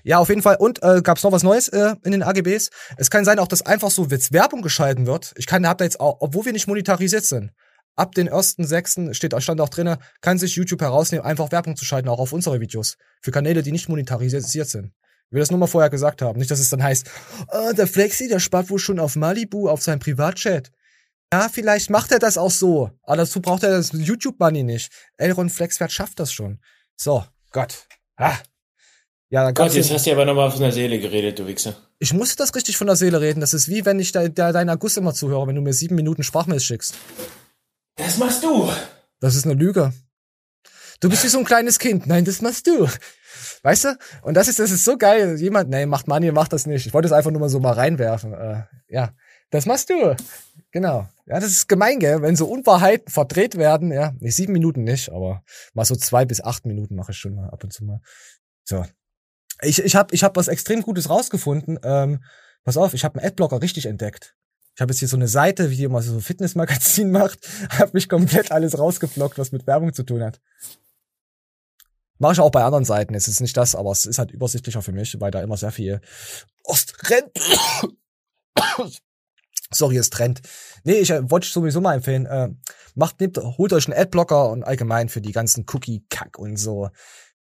Ja, auf jeden Fall. Und äh, gab noch was Neues äh, in den AGBs? Es kann sein, auch dass einfach so jetzt Werbung geschalten wird. Ich kann, hab da jetzt auch, obwohl wir nicht monetarisiert sind, ab den ersten sechsten steht stand auch drinne, kann sich YouTube herausnehmen, einfach Werbung zu schalten, auch auf unsere Videos. Für Kanäle, die nicht monetarisiert sind. Ich will das nur mal vorher gesagt haben. Nicht, dass es dann heißt, oh, der Flexi, der spart wohl schon auf Malibu, auf seinem Privatchat. Ja, vielleicht macht er das auch so. Aber dazu braucht er das YouTube-Money nicht. Elron Flexwert schafft das schon. So, Gott. Ah. Ja, dann Gott, jetzt hast du aber nochmal von der Seele geredet, du Wichser. Ich muss das richtig von der Seele reden. Das ist wie wenn ich da, da deiner Guss immer zuhöre, wenn du mir sieben Minuten Sprachmail schickst. Das machst du. Das ist eine Lüge. Du bist wie so ein kleines Kind. Nein, das machst du. Weißt du? Und das ist, das ist so geil. Jemand, nee, macht Money, macht das nicht. Ich wollte es einfach nur mal so mal reinwerfen. Äh, ja. Das machst du. Genau. Ja, das ist gemein, gell? Wenn so Unwahrheiten verdreht werden, ja. Nee, sieben Minuten nicht, aber mal so zwei bis acht Minuten mache ich schon mal ab und zu mal. So. Ich, ich habe ich hab was extrem Gutes rausgefunden. Ähm, pass auf, ich habe einen Adblocker richtig entdeckt. Ich habe jetzt hier so eine Seite, wie die immer so ein Fitnessmagazin macht, habe mich komplett alles rausgeblockt, was mit Werbung zu tun hat. Mache ich auch bei anderen Seiten. Es ist nicht das, aber es ist halt übersichtlicher für mich, weil da immer sehr viel Ostrennt Sorry, es Trend. Nee, ich äh, wollte sowieso mal empfehlen, äh, macht, nehmt, holt euch einen Adblocker und allgemein für die ganzen Cookie-Kack und so.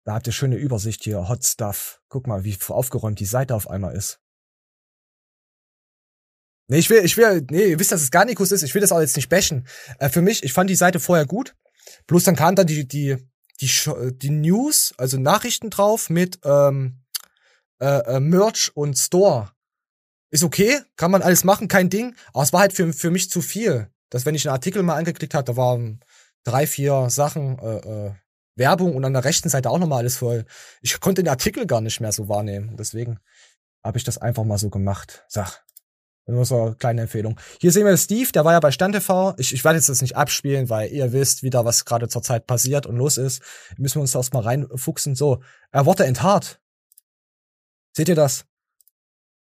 Da habt ihr schöne Übersicht hier, Hot Stuff. Guck mal, wie aufgeräumt die Seite auf einmal ist. Nee, ich will, ich will, nee, ihr wisst, dass es Garnicus ist, ich will das auch jetzt nicht bashen. Äh, für mich, ich fand die Seite vorher gut. Bloß dann kam dann die, die, die, die News, also Nachrichten drauf mit ähm, äh, äh, Merch und Store ist okay, kann man alles machen, kein Ding. Aber es war halt für, für mich zu viel. Dass wenn ich einen Artikel mal angeklickt habe, da waren drei, vier Sachen, äh, äh, Werbung und an der rechten Seite auch nochmal alles voll. Ich konnte den Artikel gar nicht mehr so wahrnehmen. Deswegen habe ich das einfach mal so gemacht. Sag. Nur so eine kleine Empfehlung. Hier sehen wir Steve, der war ja bei StandTV. Ich, ich werde jetzt das nicht abspielen, weil ihr wisst wieder, was gerade zur Zeit passiert und los ist. Müssen wir uns da erstmal reinfuchsen. So, er wurde enthaart. Seht ihr das?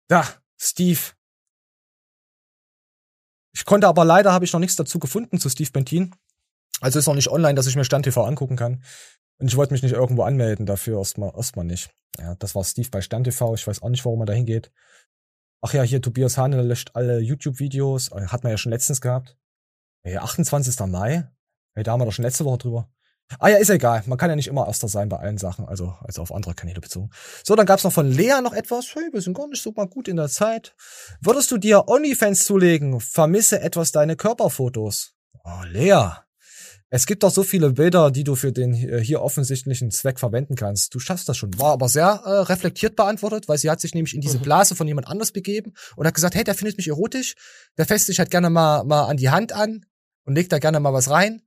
Da, Steve. Ich konnte aber leider habe ich noch nichts dazu gefunden zu Steve Bentin. Also ist noch nicht online, dass ich mir Stand TV angucken kann. Und ich wollte mich nicht irgendwo anmelden dafür, erstmal, erstmal nicht. Ja, das war Steve bei SternTV. Ich weiß auch nicht, warum er da hingeht. Ach ja, hier Tobias Hane löscht alle YouTube-Videos. Äh, Hat man ja schon letztens gehabt. Hey, 28. Mai. Hey, da haben wir doch schon letzte Woche drüber. Ah ja, ist egal. Man kann ja nicht immer Erster sein bei allen Sachen, also, also auf andere Kanäle bezogen. So, dann gab's noch von Lea noch etwas. Hey, wir sind gar nicht so mal gut in der Zeit. Würdest du dir OnlyFans zulegen? Vermisse etwas deine Körperfotos. Oh, Lea. Es gibt doch so viele Bilder, die du für den äh, hier offensichtlichen Zweck verwenden kannst. Du schaffst das schon. War aber sehr äh, reflektiert beantwortet, weil sie hat sich nämlich in diese Blase von jemand anders begeben und hat gesagt, hey, der findet mich erotisch, der fässt sich halt gerne mal, mal an die Hand an und legt da gerne mal was rein.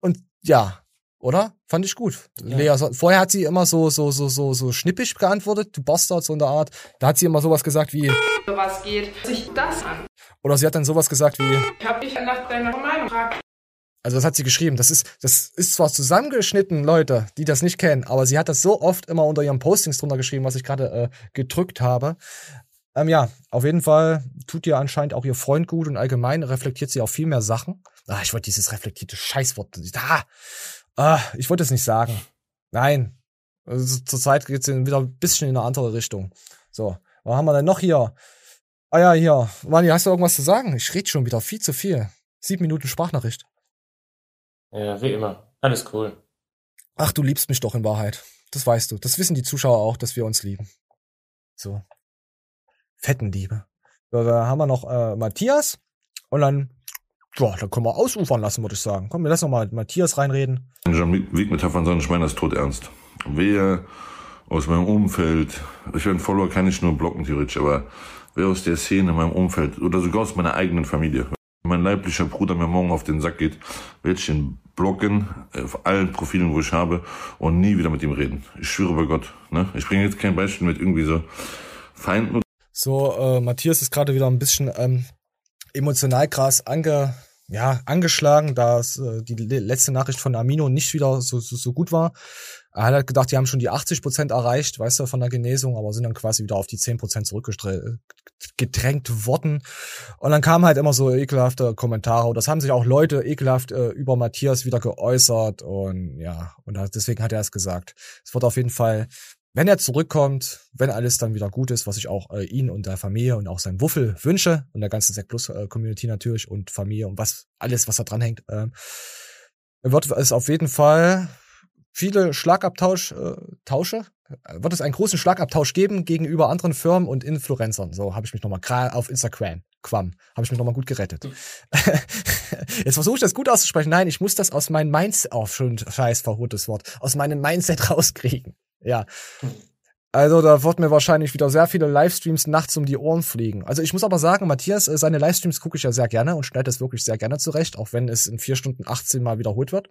Und ja, oder? Fand ich gut. Ja. Lea, vorher hat sie immer so, so, so, so, so schnippisch geantwortet, du Bastard, so in der Art. Da hat sie immer sowas gesagt wie, Was geht sich das an? oder sie hat dann sowas gesagt wie, Ich hab dich nach deiner Meinung gefragt. Also das hat sie geschrieben. Das ist, das ist zwar zusammengeschnitten, Leute, die das nicht kennen, aber sie hat das so oft immer unter ihren Postings drunter geschrieben, was ich gerade äh, gedrückt habe. Ähm, ja, auf jeden Fall tut ihr anscheinend auch ihr Freund gut und allgemein reflektiert sie auch viel mehr Sachen. Ah, ich wollte dieses reflektierte Scheißwort. Ah, ah, ich wollte es nicht sagen. Nein. Also, zurzeit geht es wieder ein bisschen in eine andere Richtung. So, was haben wir denn noch hier? Ah ja, hier. Mani, hast du irgendwas zu sagen? Ich rede schon wieder viel zu viel. Sieben Minuten Sprachnachricht. Ja, wie immer. Alles cool. Ach, du liebst mich doch in Wahrheit. Das weißt du. Das wissen die Zuschauer auch, dass wir uns lieben. So. Fettenliebe. So, da haben wir noch äh, Matthias. Und dann, ja, dann können wir ausufern lassen, würde ich sagen. Komm, wir lassen noch mal Matthias reinreden. Wegmetaphern, sondern ich meine das tot ernst. Wer aus meinem Umfeld, ich einen Follower kann ich nur blocken theoretisch, aber wer aus der Szene in meinem Umfeld oder sogar aus meiner eigenen Familie, wenn mein leiblicher Bruder mir morgen auf den Sack geht, werde ich ihn blocken, auf allen Profilen, wo ich habe, und nie wieder mit ihm reden. Ich schwöre bei Gott. Ne? Ich bringe jetzt kein Beispiel mit irgendwie so Feinden So, äh, Matthias ist gerade wieder ein bisschen ähm, emotional krass ange, ja, angeschlagen, da äh, die le- letzte Nachricht von Amino nicht wieder so, so, so gut war. Er hat halt gedacht, die haben schon die 80 Prozent erreicht, weißt du, von der Genesung, aber sind dann quasi wieder auf die 10 Prozent zurückgedrängt worden. Und dann kamen halt immer so ekelhafte Kommentare. Und das haben sich auch Leute ekelhaft äh, über Matthias wieder geäußert. Und ja, und deswegen hat er es gesagt. Es wird auf jeden Fall, wenn er zurückkommt, wenn alles dann wieder gut ist, was ich auch äh, ihn und der Familie und auch seinem Wuffel wünsche und der ganzen Sec Plus äh, Community natürlich und Familie und was alles, was da dran hängt, ähm, wird es auf jeden Fall viele Schlagabtausch, äh, Tausche, äh, wird es einen großen Schlagabtausch geben gegenüber anderen Firmen und Influencern. So habe ich mich nochmal gerade auf Instagram, Quam, habe ich mich nochmal gut gerettet. Jetzt versuche ich das gut auszusprechen. Nein, ich muss das aus meinem Mindset, oh, schon scheiß verhurtes Wort, aus meinem Mindset rauskriegen. Ja. Also da wird mir wahrscheinlich wieder sehr viele Livestreams nachts um die Ohren fliegen. Also ich muss aber sagen, Matthias, äh, seine Livestreams gucke ich ja sehr gerne und schneide es wirklich sehr gerne zurecht, auch wenn es in vier Stunden 18 Mal wiederholt wird.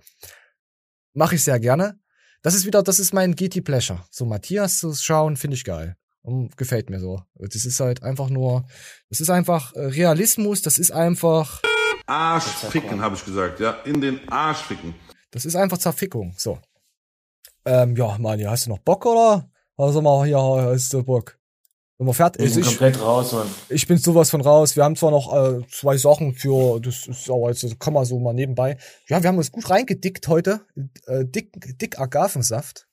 Mache ich sehr gerne. Das ist wieder, das ist mein GT Pleasure. So Matthias zu schauen, finde ich geil. Und gefällt mir so. Das ist halt einfach nur, das ist einfach äh, Realismus, das ist einfach, Arsch ficken, habe ich gesagt, ja, in den Arsch ficken. das ist einfach Zerfickung. So. Ähm, ja, Mani, hast du noch Bock oder? Also mal hier, hast du Bock? Sind wir fertig? Ich bin Also komplett raus, Mann. Ich bin sowas von raus. Wir haben zwar noch äh, zwei Sachen für, das ist aber jetzt, das kann man so mal nebenbei. Ja, wir haben uns gut reingedickt heute. Äh, dick, dick Agavensaft.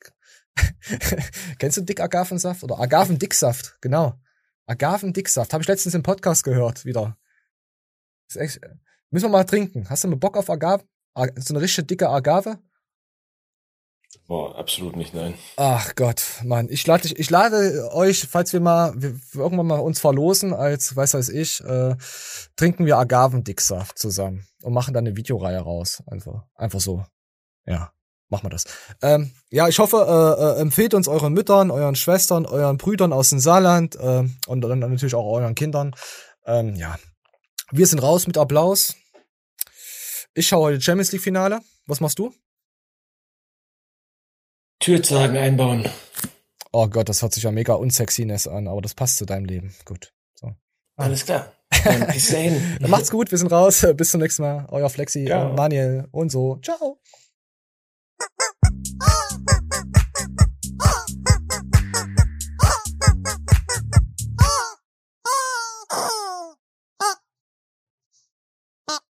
Kennst du Dick Agavensaft? Oder Agavendicksaft, genau. Agavendicksaft. Habe ich letztens im Podcast gehört, wieder. Ist echt, müssen wir mal trinken. Hast du mal Bock auf Agave? So eine richtige dicke Agave? Boah, absolut nicht, nein. Ach Gott, Mann, ich lade ich lade euch, falls wir mal wir irgendwann mal uns verlosen als weiß weiß ich, äh, trinken wir Agavendicksaft zusammen und machen dann eine Videoreihe raus, einfach einfach so. Ja, machen wir das. Ähm, ja, ich hoffe, äh, äh, empfehlt uns euren Müttern, euren Schwestern, euren Brüdern aus dem Saarland äh, und dann natürlich auch euren Kindern. Ähm, ja, wir sind raus mit Applaus. Ich schaue heute Champions League Finale. Was machst du? Türzagen einbauen. Oh Gott, das hört sich ja mega unsexiness an, aber das passt zu deinem Leben. Gut. So. Ah. Alles klar. Bis dahin. Macht's gut, wir sind raus. Bis zum nächsten Mal. Euer Flexi, ja. Äh, Manuel und so. Ciao. Oh!